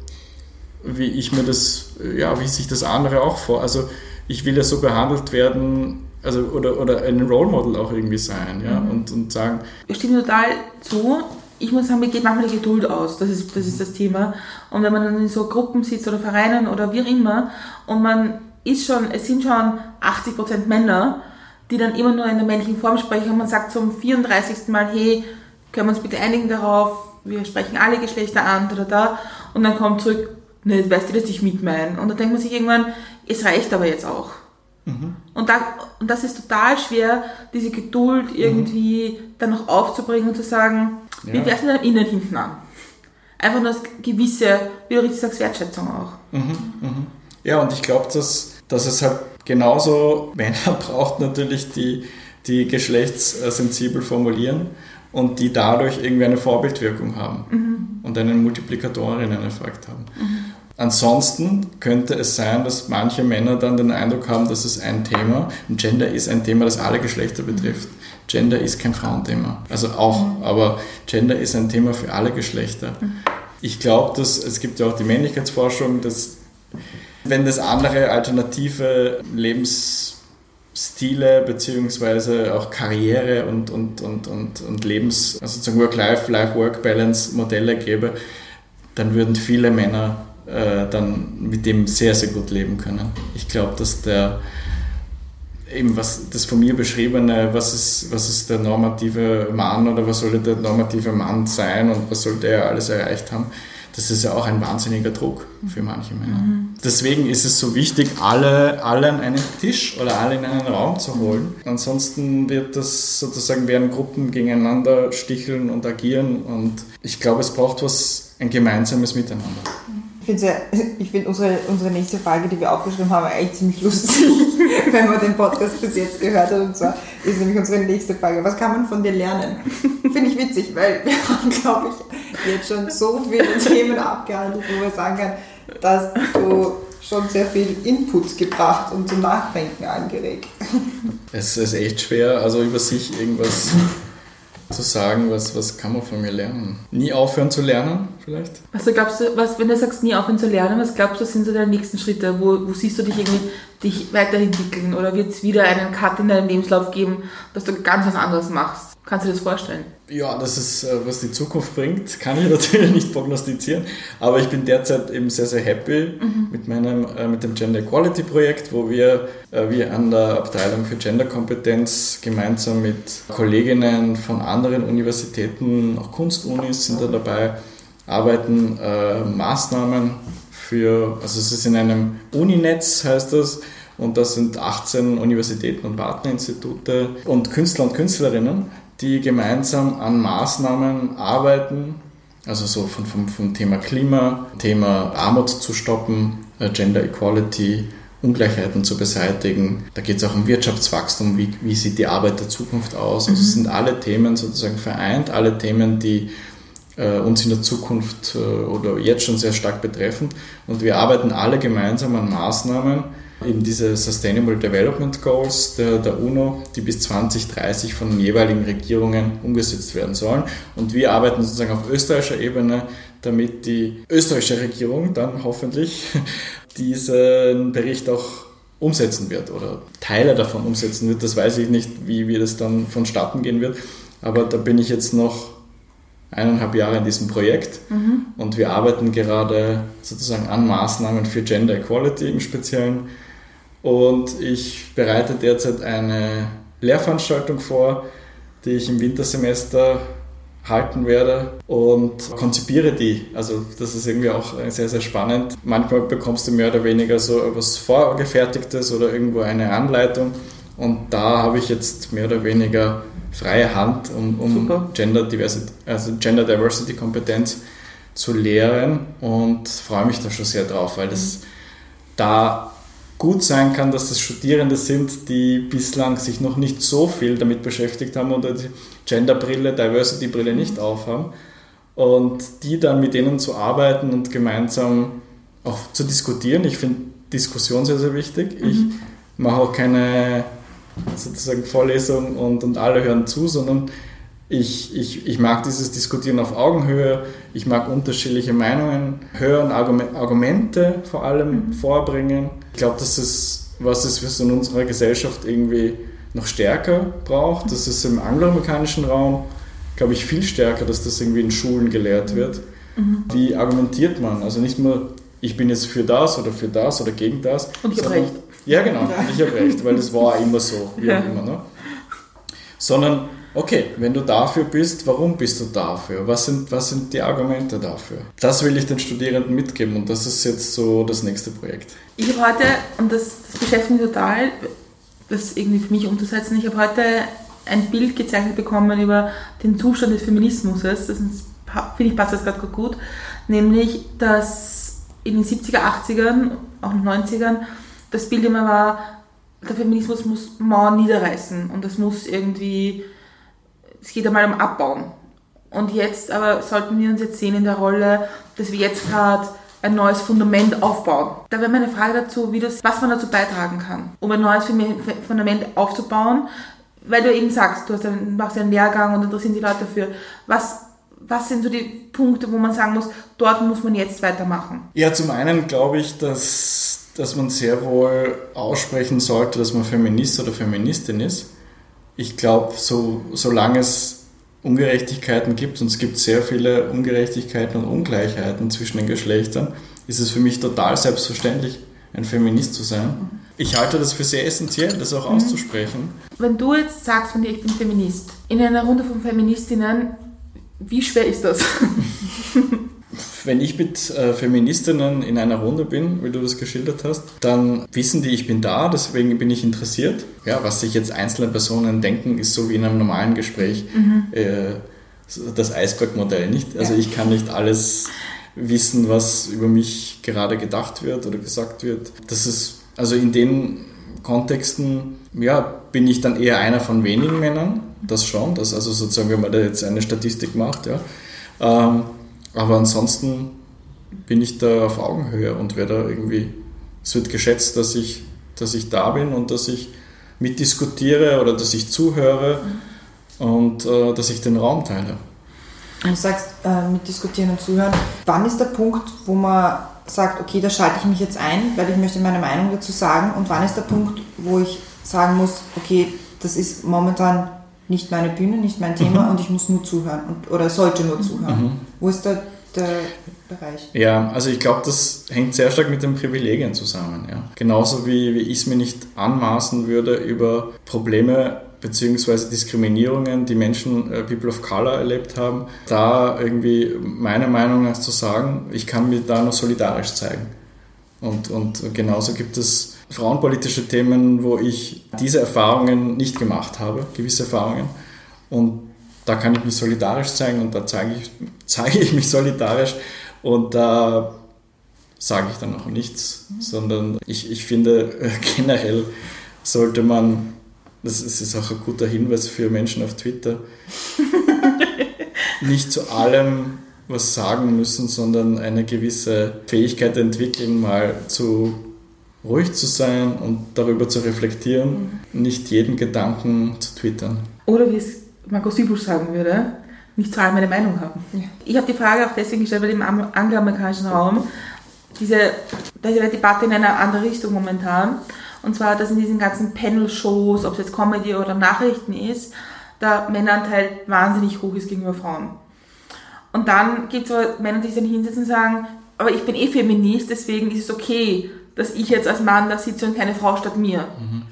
wie ich mir das, ja, wie sich das andere auch vor. Also ich will ja so behandelt werden, also oder, oder ein Role Model auch irgendwie sein, ja, und, und sagen, Ich stimme total zu. Ich muss sagen, mir geht manchmal die Geduld aus. Das ist, das ist das Thema. Und wenn man dann in so Gruppen sitzt oder Vereinen oder wie auch immer und man ist schon, es sind schon 80% Männer, die dann immer nur in der männlichen Form sprechen und man sagt zum 34. Mal, hey, können wir uns bitte einigen darauf, wir sprechen alle Geschlechter an, da, da, da. Und dann kommt zurück, ne, weißt du, dass ich mit meine. Und dann denkt man sich irgendwann, es reicht aber jetzt auch. Und, da, und das ist total schwer, diese Geduld irgendwie dann noch aufzubringen und zu sagen, Ja. wie wär's denn dann innen hinten an? Einfach nur das gewisse, wie du richtig sagst, Wertschätzung auch. Ja, und ich glaube, dass, dass es halt genauso Männer braucht natürlich, die, die geschlechtssensibel formulieren und die dadurch irgendwie eine Vorbildwirkung haben und einen Multiplikatorinnen-Effekt haben. Ansonsten könnte es sein, dass manche Männer dann den Eindruck haben, dass es ein Thema, und Gender ist ein Thema, das alle Geschlechter betrifft. Gender ist kein Frauenthema. Also auch, aber Gender ist ein Thema für alle Geschlechter. Ich glaube, dass es gibt ja auch die Männlichkeitsforschung, dass wenn das andere alternative Lebensstile beziehungsweise auch Karriere und, und, und, und, und Lebens, also sozusagen Work-Life, Life-Work-Balance-Modelle gäbe, dann würden viele Männer äh, dann mit dem sehr, sehr gut leben können. Ich glaube, dass der eben was das von mir beschriebene, was ist, was ist der normative Mann oder was sollte der normative Mann sein und was sollte er alles erreicht haben, das ist ja auch ein wahnsinniger Druck für manche Männer. Deswegen ist es so wichtig, alle, alle an einen Tisch oder alle in einen Raum zu holen. Ansonsten wird das sozusagen, werden Gruppen gegeneinander sticheln und agieren und ich glaube, es braucht was, ein gemeinsames Miteinander. Ich finde ich find unsere, unsere nächste Frage, die wir aufgeschrieben haben, eigentlich ziemlich lustig, wenn man den Podcast bis jetzt gehört hat. Und zwar ist nämlich unsere nächste Frage, was kann man von dir lernen? Finde ich witzig, weil wir haben, glaube ich, jetzt schon so viele Themen abgehandelt, wo man sagen kann, dass du schon sehr viel Input gebracht und zum Nachdenken angeregt. Es ist echt schwer, also über sich irgendwas zu sagen, was, was kann man von mir lernen. Nie aufhören zu lernen, vielleicht? Was du glaubst du, was, wenn du sagst, nie aufhören zu lernen, was glaubst du, sind so deine nächsten Schritte? Wo, wo siehst du dich irgendwie dich weiterentwickeln? Oder wird es wieder einen Cut in deinem Lebenslauf geben, dass du ganz was anderes machst? Kannst du dir das vorstellen? Ja, das ist, äh, was die Zukunft bringt, kann ich natürlich nicht prognostizieren. Aber ich bin derzeit eben sehr, sehr happy mit, meinem, äh, mit dem Gender Equality Projekt, wo wir, äh, wir an der Abteilung für Genderkompetenz gemeinsam mit Kolleginnen von anderen Universitäten, auch Kunstunis sind da dabei, arbeiten äh, Maßnahmen für, also es ist in einem Uninetz heißt das, und das sind 18 Universitäten und Partnerinstitute und Künstler und Künstlerinnen, die gemeinsam an Maßnahmen arbeiten, also so von, vom, vom Thema Klima, Thema Armut zu stoppen, äh, Gender Equality, Ungleichheiten zu beseitigen. Da geht es auch um Wirtschaftswachstum, wie, wie sieht die Arbeit der Zukunft aus. Also es sind alle Themen sozusagen vereint, alle Themen, die äh, uns in der Zukunft äh, oder jetzt schon sehr stark betreffen. Und wir arbeiten alle gemeinsam an Maßnahmen, eben diese Sustainable Development Goals der, der UNO, die bis 2030 von den jeweiligen Regierungen umgesetzt werden sollen. Und wir arbeiten sozusagen auf österreichischer Ebene, damit die österreichische Regierung dann hoffentlich diesen Bericht auch umsetzen wird oder Teile davon umsetzen wird. Das weiß ich nicht, wie, wie das dann vonstatten gehen wird. Aber da bin ich jetzt noch eineinhalb Jahre in diesem Projekt und wir arbeiten gerade sozusagen an Maßnahmen für Gender Equality im Speziellen. Und ich bereite derzeit eine Lehrveranstaltung vor, die ich im Wintersemester halten werde und konzipiere die. Also das ist irgendwie auch sehr, sehr spannend. Manchmal bekommst du mehr oder weniger so etwas Vorgefertigtes oder irgendwo eine Anleitung und da habe ich jetzt mehr oder weniger freie Hand, um, um. Gender, Diversity, also Gender Diversity Kompetenz zu lehren und freue mich da schon sehr drauf, weil das da gut sein kann, dass das Studierende sind, die bislang sich noch nicht so viel damit beschäftigt haben oder die Genderbrille, Diversity-Brille nicht aufhaben und die dann mit denen zu arbeiten und gemeinsam auch zu diskutieren. Ich finde Diskussion sehr, sehr wichtig. Ich mache auch keine sozusagen Vorlesung und, und alle hören zu, sondern ich, ich, ich mag dieses Diskutieren auf Augenhöhe, ich mag unterschiedliche Meinungen hören, Argumente vor allem mhm. vorbringen. Ich glaube, das ist was es in unserer Gesellschaft irgendwie noch stärker braucht. Das ist im angloamerikanischen Raum, glaube ich, viel stärker, dass das irgendwie in Schulen gelehrt wird. Mhm. Wie argumentiert man? Also nicht nur, ich bin jetzt für das oder für das oder gegen das. Und ich habe recht. Ja, genau, ich habe recht, weil das war immer so, wie ja. auch immer. Ne? Sondern okay, wenn du dafür bist, warum bist du dafür? Was sind, was sind die Argumente dafür? Das will ich den Studierenden mitgeben und das ist jetzt so das nächste Projekt. Ich habe heute, und das, das beschäftigt mich total, das irgendwie für mich umzusetzen, ich habe heute ein Bild gezeichnet bekommen über den Zustand des Feminismus. Das finde ich passt das gerade gut, nämlich dass in den 70er, 80ern, auch in den 90ern, das Bild immer war, der Feminismus muss Mauern niederreißen und das muss irgendwie es geht einmal um Abbauen. Und jetzt aber sollten wir uns jetzt sehen in der Rolle, dass wir jetzt gerade ein neues Fundament aufbauen. Da wäre meine Frage dazu, wie das, was man dazu beitragen kann, um ein neues Fundament aufzubauen, weil du eben sagst, du hast einen, machst einen Lehrgang und interessieren sich Leute dafür. Was, was sind so die Punkte, wo man sagen muss, dort muss man jetzt weitermachen? Ja, zum einen glaube ich, dass, dass man sehr wohl aussprechen sollte, dass man Feminist oder Feministin ist ich glaube, so, solange es Ungerechtigkeiten gibt, und es gibt sehr viele Ungerechtigkeiten und Ungleichheiten zwischen den Geschlechtern, ist es für mich total selbstverständlich, ein Feminist zu sein. Ich halte das für sehr essentiell, das auch mhm. auszusprechen. Wenn du jetzt sagst von dir, ich bin Feminist, in einer Runde von Feministinnen, wie schwer ist das? Wenn ich mit äh, Feministinnen in einer Runde bin, wie du das geschildert hast, dann wissen die, ich bin da, deswegen bin ich interessiert. Ja, was sich jetzt einzelne Personen denken, ist so wie in einem normalen Gespräch mhm. äh, das Eisbergmodell nicht. Also ja. ich kann nicht alles wissen, was über mich gerade gedacht wird oder gesagt wird. Das ist also in den Kontexten, ja, bin ich dann eher einer von wenigen Männern, das schon, das also sozusagen, wenn man da jetzt eine Statistik macht, ja. Ähm, aber ansonsten bin ich da auf Augenhöhe und werde irgendwie, es wird geschätzt, dass ich, dass ich da bin und dass ich mitdiskutiere oder dass ich zuhöre und äh, dass ich den Raum teile. Du sagst, äh, mitdiskutieren und zuhören. Wann ist der Punkt, wo man sagt, okay, da schalte ich mich jetzt ein, weil ich möchte meine Meinung dazu sagen und wann ist der Punkt, wo ich sagen muss, okay, das ist momentan nicht meine Bühne, nicht mein Thema mhm. und ich muss nur zuhören und, oder sollte nur zuhören. Mhm. Wo ist da der Bereich? Ja, also ich glaube, das hängt sehr stark mit den Privilegien zusammen. Ja. Genauso wie, wie ich es mir nicht anmaßen würde, über Probleme bzw. Diskriminierungen, die Menschen, äh, People of Color erlebt haben, da irgendwie meiner Meinung nach zu sagen, ich kann mir da nur solidarisch zeigen. Und, und genauso gibt es frauenpolitische Themen, wo ich diese Erfahrungen nicht gemacht habe, gewisse Erfahrungen. Und da kann ich mich solidarisch zeigen und da zeige ich, zeige ich mich solidarisch und da sage ich dann auch nichts, sondern ich, ich finde generell sollte man, das ist auch ein guter Hinweis für Menschen auf Twitter, nicht zu allem was sagen müssen, sondern eine gewisse Fähigkeit entwickeln, mal zu ruhig zu sein und darüber zu reflektieren, mhm. nicht jeden Gedanken zu twittern. Oder wie es Markus Sibusch sagen würde, nicht zu allem eine Meinung haben. Ja. Ich habe die Frage auch deswegen gestellt, weil im angloamerikanischen Raum diese, da ist eine Debatte in einer anderen Richtung momentan. Und zwar, dass in diesen ganzen Panel-Shows, ob es jetzt Comedy oder Nachrichten ist, der Männeranteil wahnsinnig hoch ist gegenüber Frauen. Und dann gibt es so Männer, die sich dann hinsetzen und sagen, aber ich bin eh Feminist, deswegen ist es okay, dass ich jetzt als Mann da sitze und keine Frau statt mir. Mhm.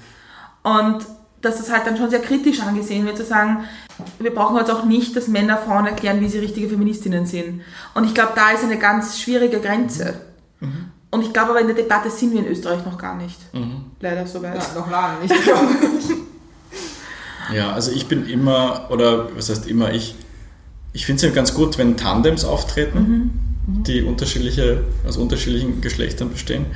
Und dass das halt dann schon sehr kritisch angesehen wird, zu sagen, wir brauchen jetzt auch nicht, dass Männer Frauen erklären, wie sie richtige Feministinnen sind. Und ich glaube, da ist eine ganz schwierige Grenze. Mhm. Und ich glaube aber, in der Debatte sind wir in Österreich noch gar nicht. Mhm. Leider soweit. Ja, noch lange nicht, Ja, also ich bin immer, oder was heißt immer, ich, ich finde es ja ganz gut, wenn Tandems auftreten, mhm. mhm. die unterschiedliche, aus unterschiedlichen Geschlechtern bestehen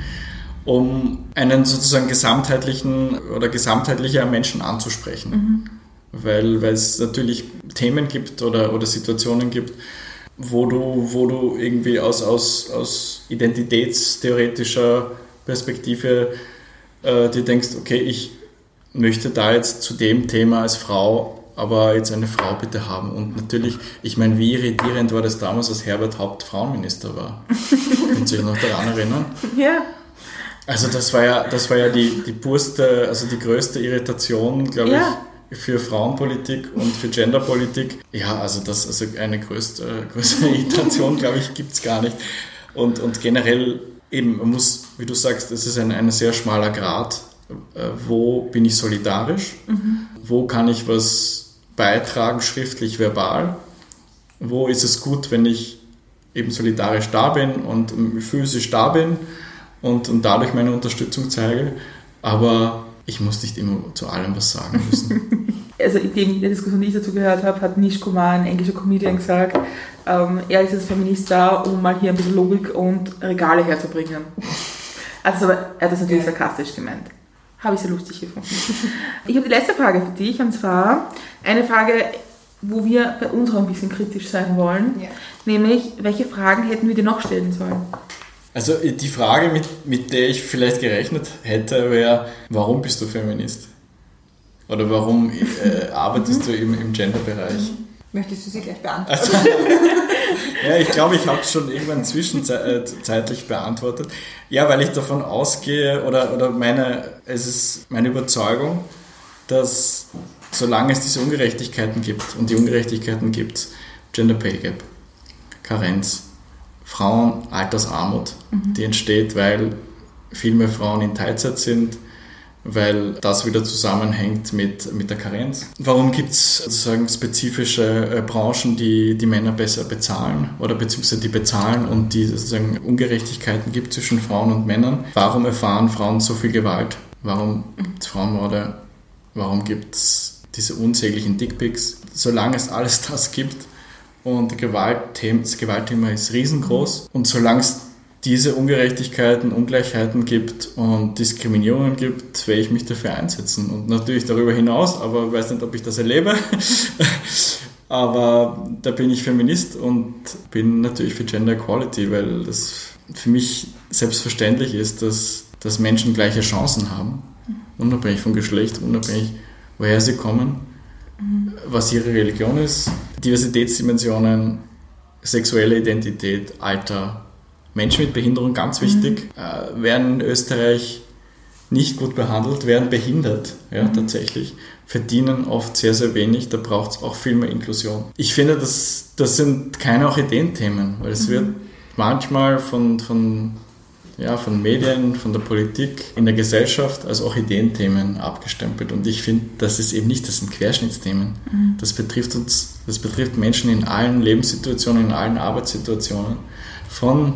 um einen sozusagen gesamtheitlichen oder gesamtheitlicher Menschen anzusprechen. Mhm. Weil, weil es natürlich Themen gibt oder, oder Situationen gibt, wo du, wo du irgendwie aus, aus, aus identitätstheoretischer Perspektive äh, dir denkst, okay, ich möchte da jetzt zu dem Thema als Frau aber jetzt eine Frau bitte haben. Und natürlich, ich meine, wie irritierend war das damals, als Herbert Haupt Frauenminister war. Könnt ihr euch noch daran erinnern? Ja. Also das war ja, das war ja die, die purste, also die größte Irritation, glaube Ja. ich, für Frauenpolitik und für Genderpolitik. Ja, also das, also eine größte, größere Irritation, glaube ich, gibt es gar nicht. Und, und generell eben, man muss, wie du sagst, es ist ein, ein sehr schmaler Grad. Äh, Wo bin ich solidarisch? Wo kann ich was beitragen, schriftlich, verbal? Wo ist es gut, wenn ich eben solidarisch da bin und ähm, physisch da bin und, und dadurch meine Unterstützung zeige? Aber ich muss nicht immer zu allem was sagen müssen. Also in der Diskussion, die ich dazu gehört habe, hat Nish Kumar, ein englischer Comedian, gesagt, ähm, er ist als Feminist da, um mal hier ein bisschen Logik und Regale herzubringen. Also er hat das natürlich sarkastisch gemeint. Habe ich sehr lustig gefunden. Ich habe die letzte Frage für dich, und zwar eine Frage, wo wir bei uns auch ein bisschen kritisch sein wollen. Ja. Nämlich, welche Fragen hätten wir dir noch stellen sollen? Also die Frage, mit, mit der ich vielleicht gerechnet hätte, wäre, warum bist du Feminist? Oder warum äh, arbeitest du im, im Gender-Bereich? Möchtest du sie gleich beantworten? Also, ja, ich glaube, ich habe es schon irgendwann zwischenzeitlich beantwortet. Ja, weil ich davon ausgehe oder, oder meine, es ist meine Überzeugung, dass solange es diese Ungerechtigkeiten gibt, und die Ungerechtigkeiten gibt Gender Pay Gap, Karenz, Frauen, Altersarmut, die entsteht, weil viel mehr Frauen in Teilzeit sind, weil das wieder zusammenhängt mit, mit der Karenz. Warum gibt es sozusagen spezifische äh, Branchen, die die Männer besser bezahlen oder beziehungsweise die bezahlen und die sozusagen Ungerechtigkeiten gibt zwischen Frauen und Männern? Warum erfahren Frauen so viel Gewalt? Warum gibt es Frauenmorde? Warum gibt es diese unsäglichen Dickpics? Solange es alles das gibt und Gewaltthema, das Gewaltthema ist riesengroß und solange es diese Ungerechtigkeiten, Ungleichheiten gibt und Diskriminierungen gibt, werde ich mich dafür einsetzen. Und natürlich darüber hinaus, aber ich weiß nicht, ob ich das erlebe. aber da bin ich Feminist und bin natürlich für Gender Equality, weil das für mich selbstverständlich ist, dass, dass Menschen gleiche Chancen haben, unabhängig von Geschlecht, unabhängig woher sie kommen, was ihre Religion ist, Diversitätsdimensionen, sexuelle Identität, Alter, Menschen mit Behinderung, ganz wichtig, äh, werden in Österreich nicht gut behandelt, werden behindert, ja, tatsächlich, verdienen oft sehr, sehr wenig, da braucht es auch viel mehr Inklusion. Ich finde, das, das sind keine Orchideenthemen, weil es wird manchmal von, von, ja, von Medien, von der Politik, in der Gesellschaft als Orchideenthemen abgestempelt und ich finde, das ist eben nicht, das sind Querschnittsthemen. Das betrifft uns, das betrifft Menschen in allen Lebenssituationen, in allen Arbeitssituationen, von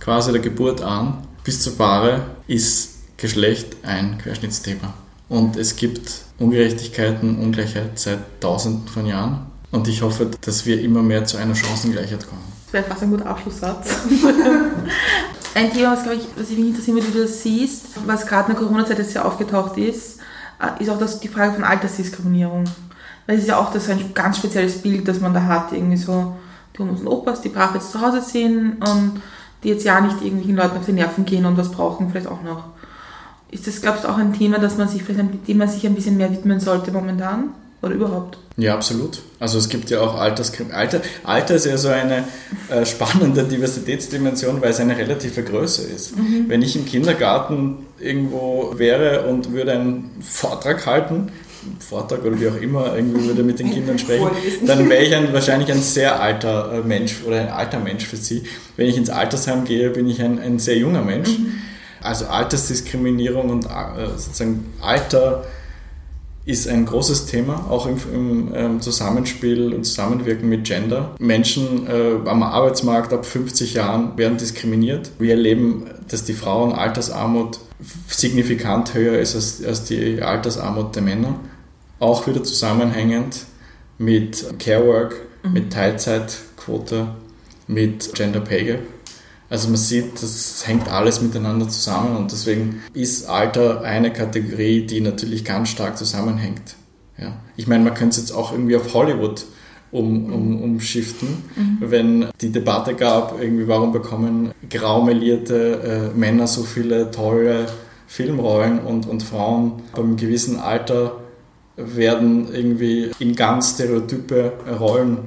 quasi der Geburt an bis zur Bahre ist Geschlecht ein Querschnittsthema. Und es gibt Ungerechtigkeiten, Ungleichheit seit tausenden von Jahren. Und ich hoffe, dass wir immer mehr zu einer Chancengleichheit kommen. Das wäre fast ein guter Abschlusssatz. ein Thema, was, glaube ich, was ich mich interessiert, wie du das siehst, was gerade in der Corona-Zeit jetzt sehr aufgetaucht ist, äh, ist auch das, die Frage von Altersdiskriminierung. Weil es ist ja auch das ein ganz spezielles Bild, das man da hat. Irgendwie so, die Omas und Opas, die brav jetzt zu Hause sind und die jetzt ja nicht irgendwelchen Leuten auf die Nerven gehen und was brauchen vielleicht auch noch. Ist das, glaubst du, auch ein Thema, das man sich vielleicht dem man sich ein bisschen mehr widmen sollte momentan? Oder überhaupt? Ja, absolut. Also es gibt ja auch Alterskrim Alter. Alter ist ja so eine äh, spannende Diversitätsdimension, weil es eine relative Größe ist. Wenn ich im Kindergarten irgendwo wäre und würde einen Vortrag halten, Vortrag oder wie auch immer, irgendwie würde mit den Kindern sprechen, dann wäre ich ein, wahrscheinlich ein sehr alter äh, Mensch oder ein alter Mensch für sie. Wenn ich ins Altersheim gehe, bin ich ein, ein sehr junger Mensch. Also Altersdiskriminierung und äh, sozusagen Alter ist ein großes Thema, auch im, im ähm, Zusammenspiel und Zusammenwirken mit Gender. Menschen äh, am Arbeitsmarkt ab 50 Jahren werden diskriminiert. Wir erleben, dass die Frauenaltersarmut signifikant höher ist als, als die Altersarmut der Männer. Auch wieder zusammenhängend mit Care Work, mit Teilzeitquote, mit Gender Pay Gap. Also man sieht, das hängt alles miteinander zusammen und deswegen ist Alter eine Kategorie, die natürlich ganz stark zusammenhängt. Ja. Ich meine, man könnte es jetzt auch irgendwie auf Hollywood um, um, umschiften, wenn die Debatte gab, irgendwie warum bekommen graumelierte äh, Männer so viele tolle Filmrollen und, und Frauen beim gewissen Alter werden irgendwie in ganz stereotype Rollen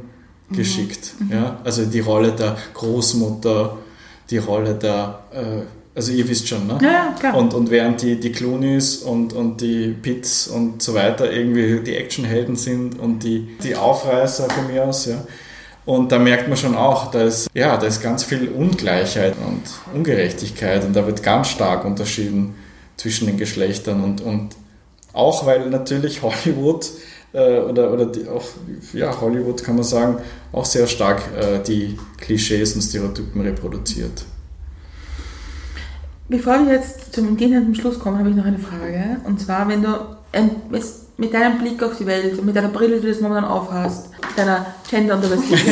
geschickt. Mhm. Ja? Also die Rolle der Großmutter, die Rolle der, äh, also ihr wisst schon, ne? Ja, klar. Und, und während die, die Clooneys und, und die Pitts und so weiter irgendwie die Actionhelden sind und die, die Aufreißer von mir aus, ja. Und da merkt man schon auch, da ist, ja, da ist ganz viel Ungleichheit und Ungerechtigkeit und da wird ganz stark unterschieden zwischen den Geschlechtern und, und auch weil natürlich Hollywood äh, oder, oder die, auch, ja, Hollywood kann man sagen, auch sehr stark äh, die Klischees und Stereotypen reproduziert. Bevor wir jetzt zum entgehenden Schluss kommen, habe ich noch eine Frage. Und zwar, wenn du ein, mit deinem Blick auf die Welt und mit deiner Brille, die du das momentan aufhast, deiner gender Diversity,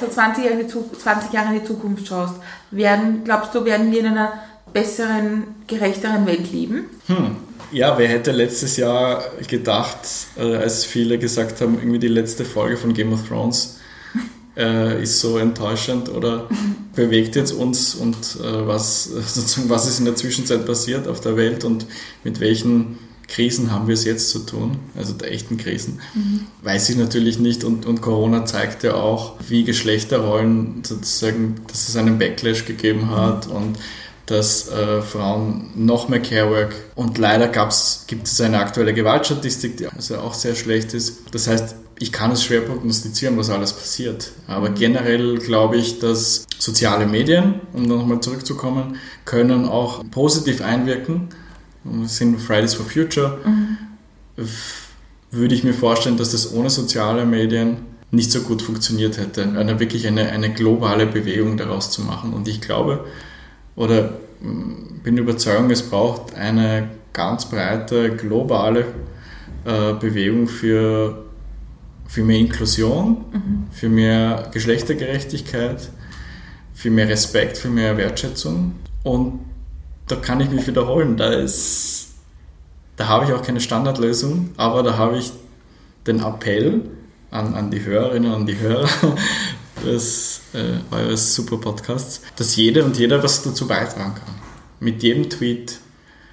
so 20 Jahre, 20 Jahre in die Zukunft schaust, werden, glaubst du, werden wir in einer besseren, gerechteren Welt leben? Hm. Ja, wer hätte letztes Jahr gedacht, äh, als viele gesagt haben, irgendwie die letzte Folge von Game of Thrones äh, ist so enttäuschend oder bewegt jetzt uns und äh, was, sozusagen, was ist in der Zwischenzeit passiert auf der Welt und mit welchen Krisen haben wir es jetzt zu tun, also der echten Krisen, mhm. weiß ich natürlich nicht und, und Corona zeigt ja auch, wie Geschlechterrollen sozusagen, dass es einen Backlash gegeben hat mhm. und dass äh, Frauen noch mehr Carework und leider gab's, gibt es eine aktuelle Gewaltstatistik, die also auch sehr schlecht ist. Das heißt, ich kann es schwer prognostizieren, was alles passiert. Aber generell glaube ich, dass soziale Medien, um nochmal zurückzukommen, können auch positiv einwirken. Wir sind Fridays for Future. Mhm. Würde ich mir vorstellen, dass das ohne soziale Medien nicht so gut funktioniert hätte, eine wirklich eine, eine globale Bewegung daraus zu machen. Und ich glaube, oder mm, bin Überzeugung, es braucht eine ganz breite globale äh, Bewegung für, für mehr Inklusion, mhm. für mehr Geschlechtergerechtigkeit, für mehr Respekt, für mehr Wertschätzung. Und da kann ich mich wiederholen, da ist, da habe ich auch keine Standardlösung, aber da habe ich den Appell an, an die Hörerinnen und die Hörer, des, äh, eures super Podcasts, dass jeder und jeder was dazu beitragen kann. Mit jedem Tweet,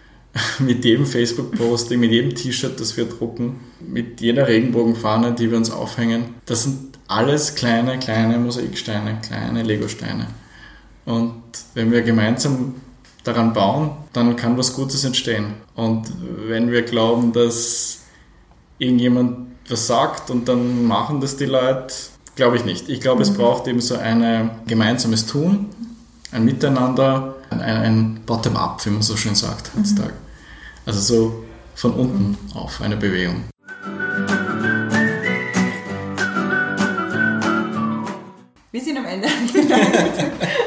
mit jedem Facebook-Posting, mit jedem T-Shirt, das wir drucken, mit jeder Regenbogenfahne, die wir uns aufhängen. Das sind alles kleine, kleine Mosaiksteine, kleine Legosteine. Und wenn wir gemeinsam daran bauen, dann kann was Gutes entstehen. Und wenn wir glauben, dass irgendjemand was sagt und dann machen das die Leute, Glaube ich nicht. Ich glaube, es mhm. braucht eben so ein gemeinsames Tun, ein Miteinander, ein, ein Bottom-up, wie man so schön sagt heutzutage. Mhm. Also so von unten auf eine Bewegung. Wir sind am Ende.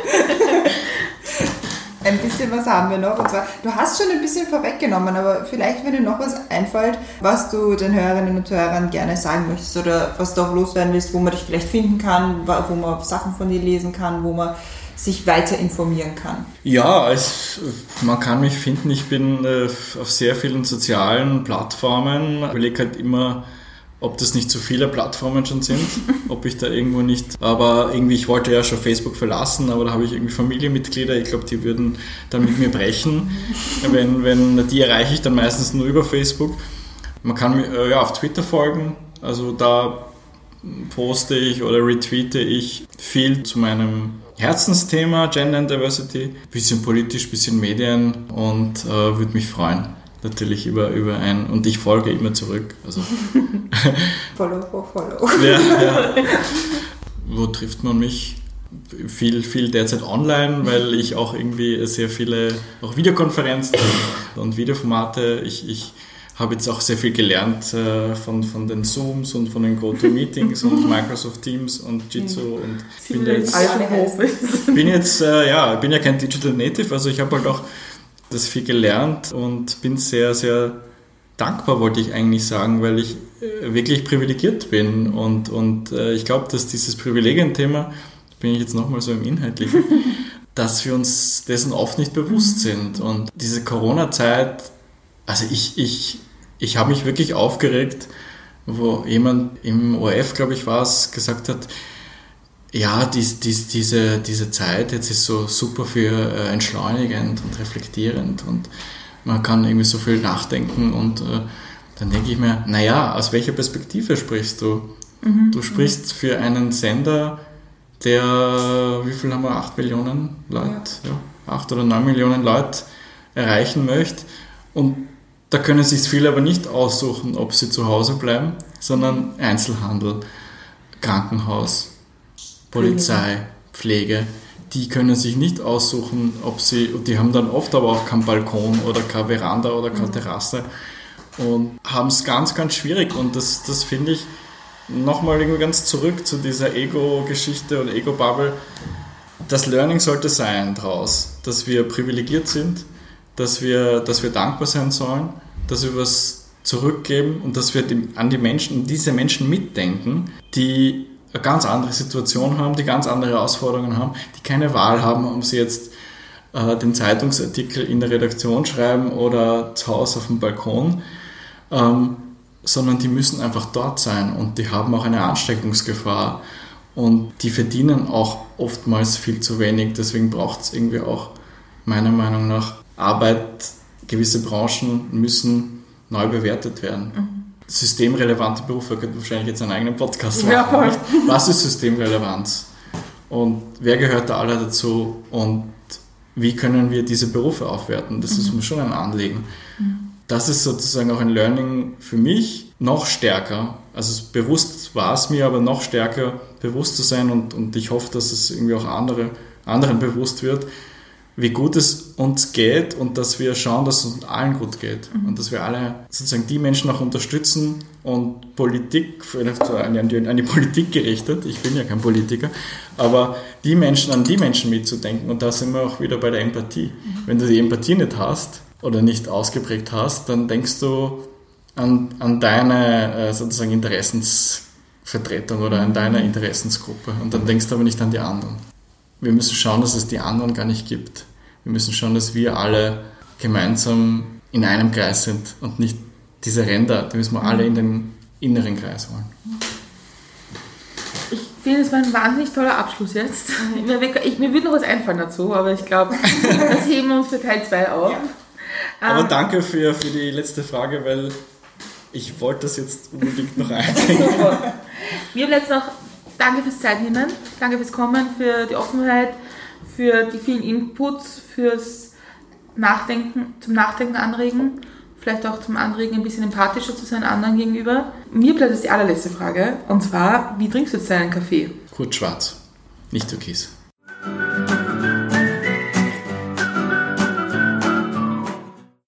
ein bisschen was haben wir noch. Und zwar, du hast schon ein bisschen vorweggenommen, aber vielleicht, wenn dir noch was einfällt, was du den Hörerinnen und Hörern gerne sagen möchtest oder was du auch loswerden willst, wo man dich vielleicht finden kann, wo man Sachen von dir lesen kann, wo man sich weiter informieren kann. Ja, also man kann mich finden. Ich bin äh, auf sehr vielen sozialen Plattformen. Ich überlege halt immer, ob das nicht zu viele Plattformen schon sind, ob ich da irgendwo nicht, aber irgendwie, ich wollte ja schon Facebook verlassen, aber da habe ich irgendwie Familienmitglieder, ich glaube, die würden dann mit mir brechen, wenn, wenn, die erreiche ich dann meistens nur über Facebook. Man kann mir äh, ja, auf Twitter folgen, also da poste ich oder retweete ich viel zu meinem Herzensthema Gender and Diversity, bisschen politisch, bisschen Medien und äh, würde mich freuen natürlich über, über ein, und ich folge immer zurück. Also. follow for follow. ja, ja. Wo trifft man mich? Viel, viel derzeit online, weil ich auch irgendwie sehr viele auch Videokonferenzen und Videoformate, ich, ich habe jetzt auch sehr viel gelernt äh, von, von den Zooms und von den GoToMeetings und Microsoft Teams und Jitsu und bin jetzt, bin jetzt äh, ja, bin ja kein Digital Native, also ich habe halt auch das viel gelernt und bin sehr, sehr dankbar, wollte ich eigentlich sagen, weil ich äh, wirklich privilegiert bin. Und, und äh, ich glaube, dass dieses Privilegienthema, bin ich jetzt nochmal so im Inhaltlichen, dass wir uns dessen oft nicht bewusst sind. Und diese Corona-Zeit, also ich, ich, ich habe mich wirklich aufgeregt, wo jemand im ORF, glaube ich, war es, gesagt hat, ja, dies, dies, diese, diese Zeit jetzt ist so super für äh, entschleunigend und reflektierend und man kann irgendwie so viel nachdenken und äh, dann denke ich mir, naja, aus welcher Perspektive sprichst du? Mhm. Du sprichst für einen Sender, der, wie viel haben wir, 8 Millionen Leute, ja. 8 oder 9 Millionen Leute erreichen möchte und da können sich viele aber nicht aussuchen, ob sie zu Hause bleiben, sondern Einzelhandel, Krankenhaus, Polizei, Pflege. Die können sich nicht aussuchen, ob sie, die haben dann oft aber auch keinen Balkon oder keine Veranda oder keine Terrasse und haben es ganz, ganz schwierig. Und das, das finde ich nochmal irgendwie ganz zurück zu dieser Ego-Geschichte und Ego-Bubble. Das Learning sollte sein daraus, dass wir privilegiert sind, dass wir, dass wir dankbar sein sollen, dass wir was zurückgeben und dass wir an die Menschen, diese Menschen mitdenken, die eine ganz andere Situation haben, die ganz andere Herausforderungen haben, die keine Wahl haben, ob sie jetzt äh, den Zeitungsartikel in der Redaktion schreiben oder zu Hause auf dem Balkon, ähm, sondern die müssen einfach dort sein und die haben auch eine Ansteckungsgefahr und die verdienen auch oftmals viel zu wenig. Deswegen braucht es irgendwie auch meiner Meinung nach Arbeit. Gewisse Branchen müssen neu bewertet werden. Mhm. Systemrelevante Berufe, könnten wahrscheinlich jetzt einen eigenen Podcast machen. Ja, voll. nicht? Was ist Systemrelevanz? Und wer gehört da alle dazu? Und wie können wir diese Berufe aufwerten? Das ist mir schon ein Anliegen. Das ist sozusagen auch ein Learning für mich, noch stärker. Also bewusst war es mir, aber noch stärker bewusst zu sein und, und ich hoffe, dass es irgendwie auch andere, anderen bewusst wird, wie gut es uns geht und dass wir schauen, dass es uns allen gut geht. Und dass wir alle sozusagen die Menschen auch unterstützen und Politik, vielleicht an die, an die Politik gerichtet, ich bin ja kein Politiker, aber die Menschen, an die Menschen mitzudenken. Und da sind wir auch wieder bei der Empathie. Wenn du die Empathie nicht hast oder nicht ausgeprägt hast, dann denkst du an, an deine äh, sozusagen Interessensvertretung oder an deine Interessensgruppe. Und dann denkst du aber nicht an die anderen wir müssen schauen, dass es die anderen gar nicht gibt. Wir müssen schauen, dass wir alle gemeinsam in einem Kreis sind und nicht diese Ränder, die müssen wir alle in den inneren Kreis holen. Ich finde, es war ein wahnsinnig toller Abschluss jetzt. Mir, ich, mir würde noch was einfallen dazu, aber ich glaube, das heben wir uns für Teil 2 auf. Aber Ähm, danke für, für die letzte Frage, weil ich wollte das jetzt unbedingt noch einbringen. Mir bleibt noch Danke fürs Zeitnehmen, danke fürs Kommen, für die Offenheit, für die vielen Inputs, fürs Nachdenken, zum Nachdenken anregen, vielleicht auch zum Anregen, ein bisschen empathischer zu sein anderen gegenüber. Mir bleibt jetzt die allerletzte Frage, und zwar, wie trinkst du jetzt deinen Kaffee? Kurz schwarz, nicht türkis.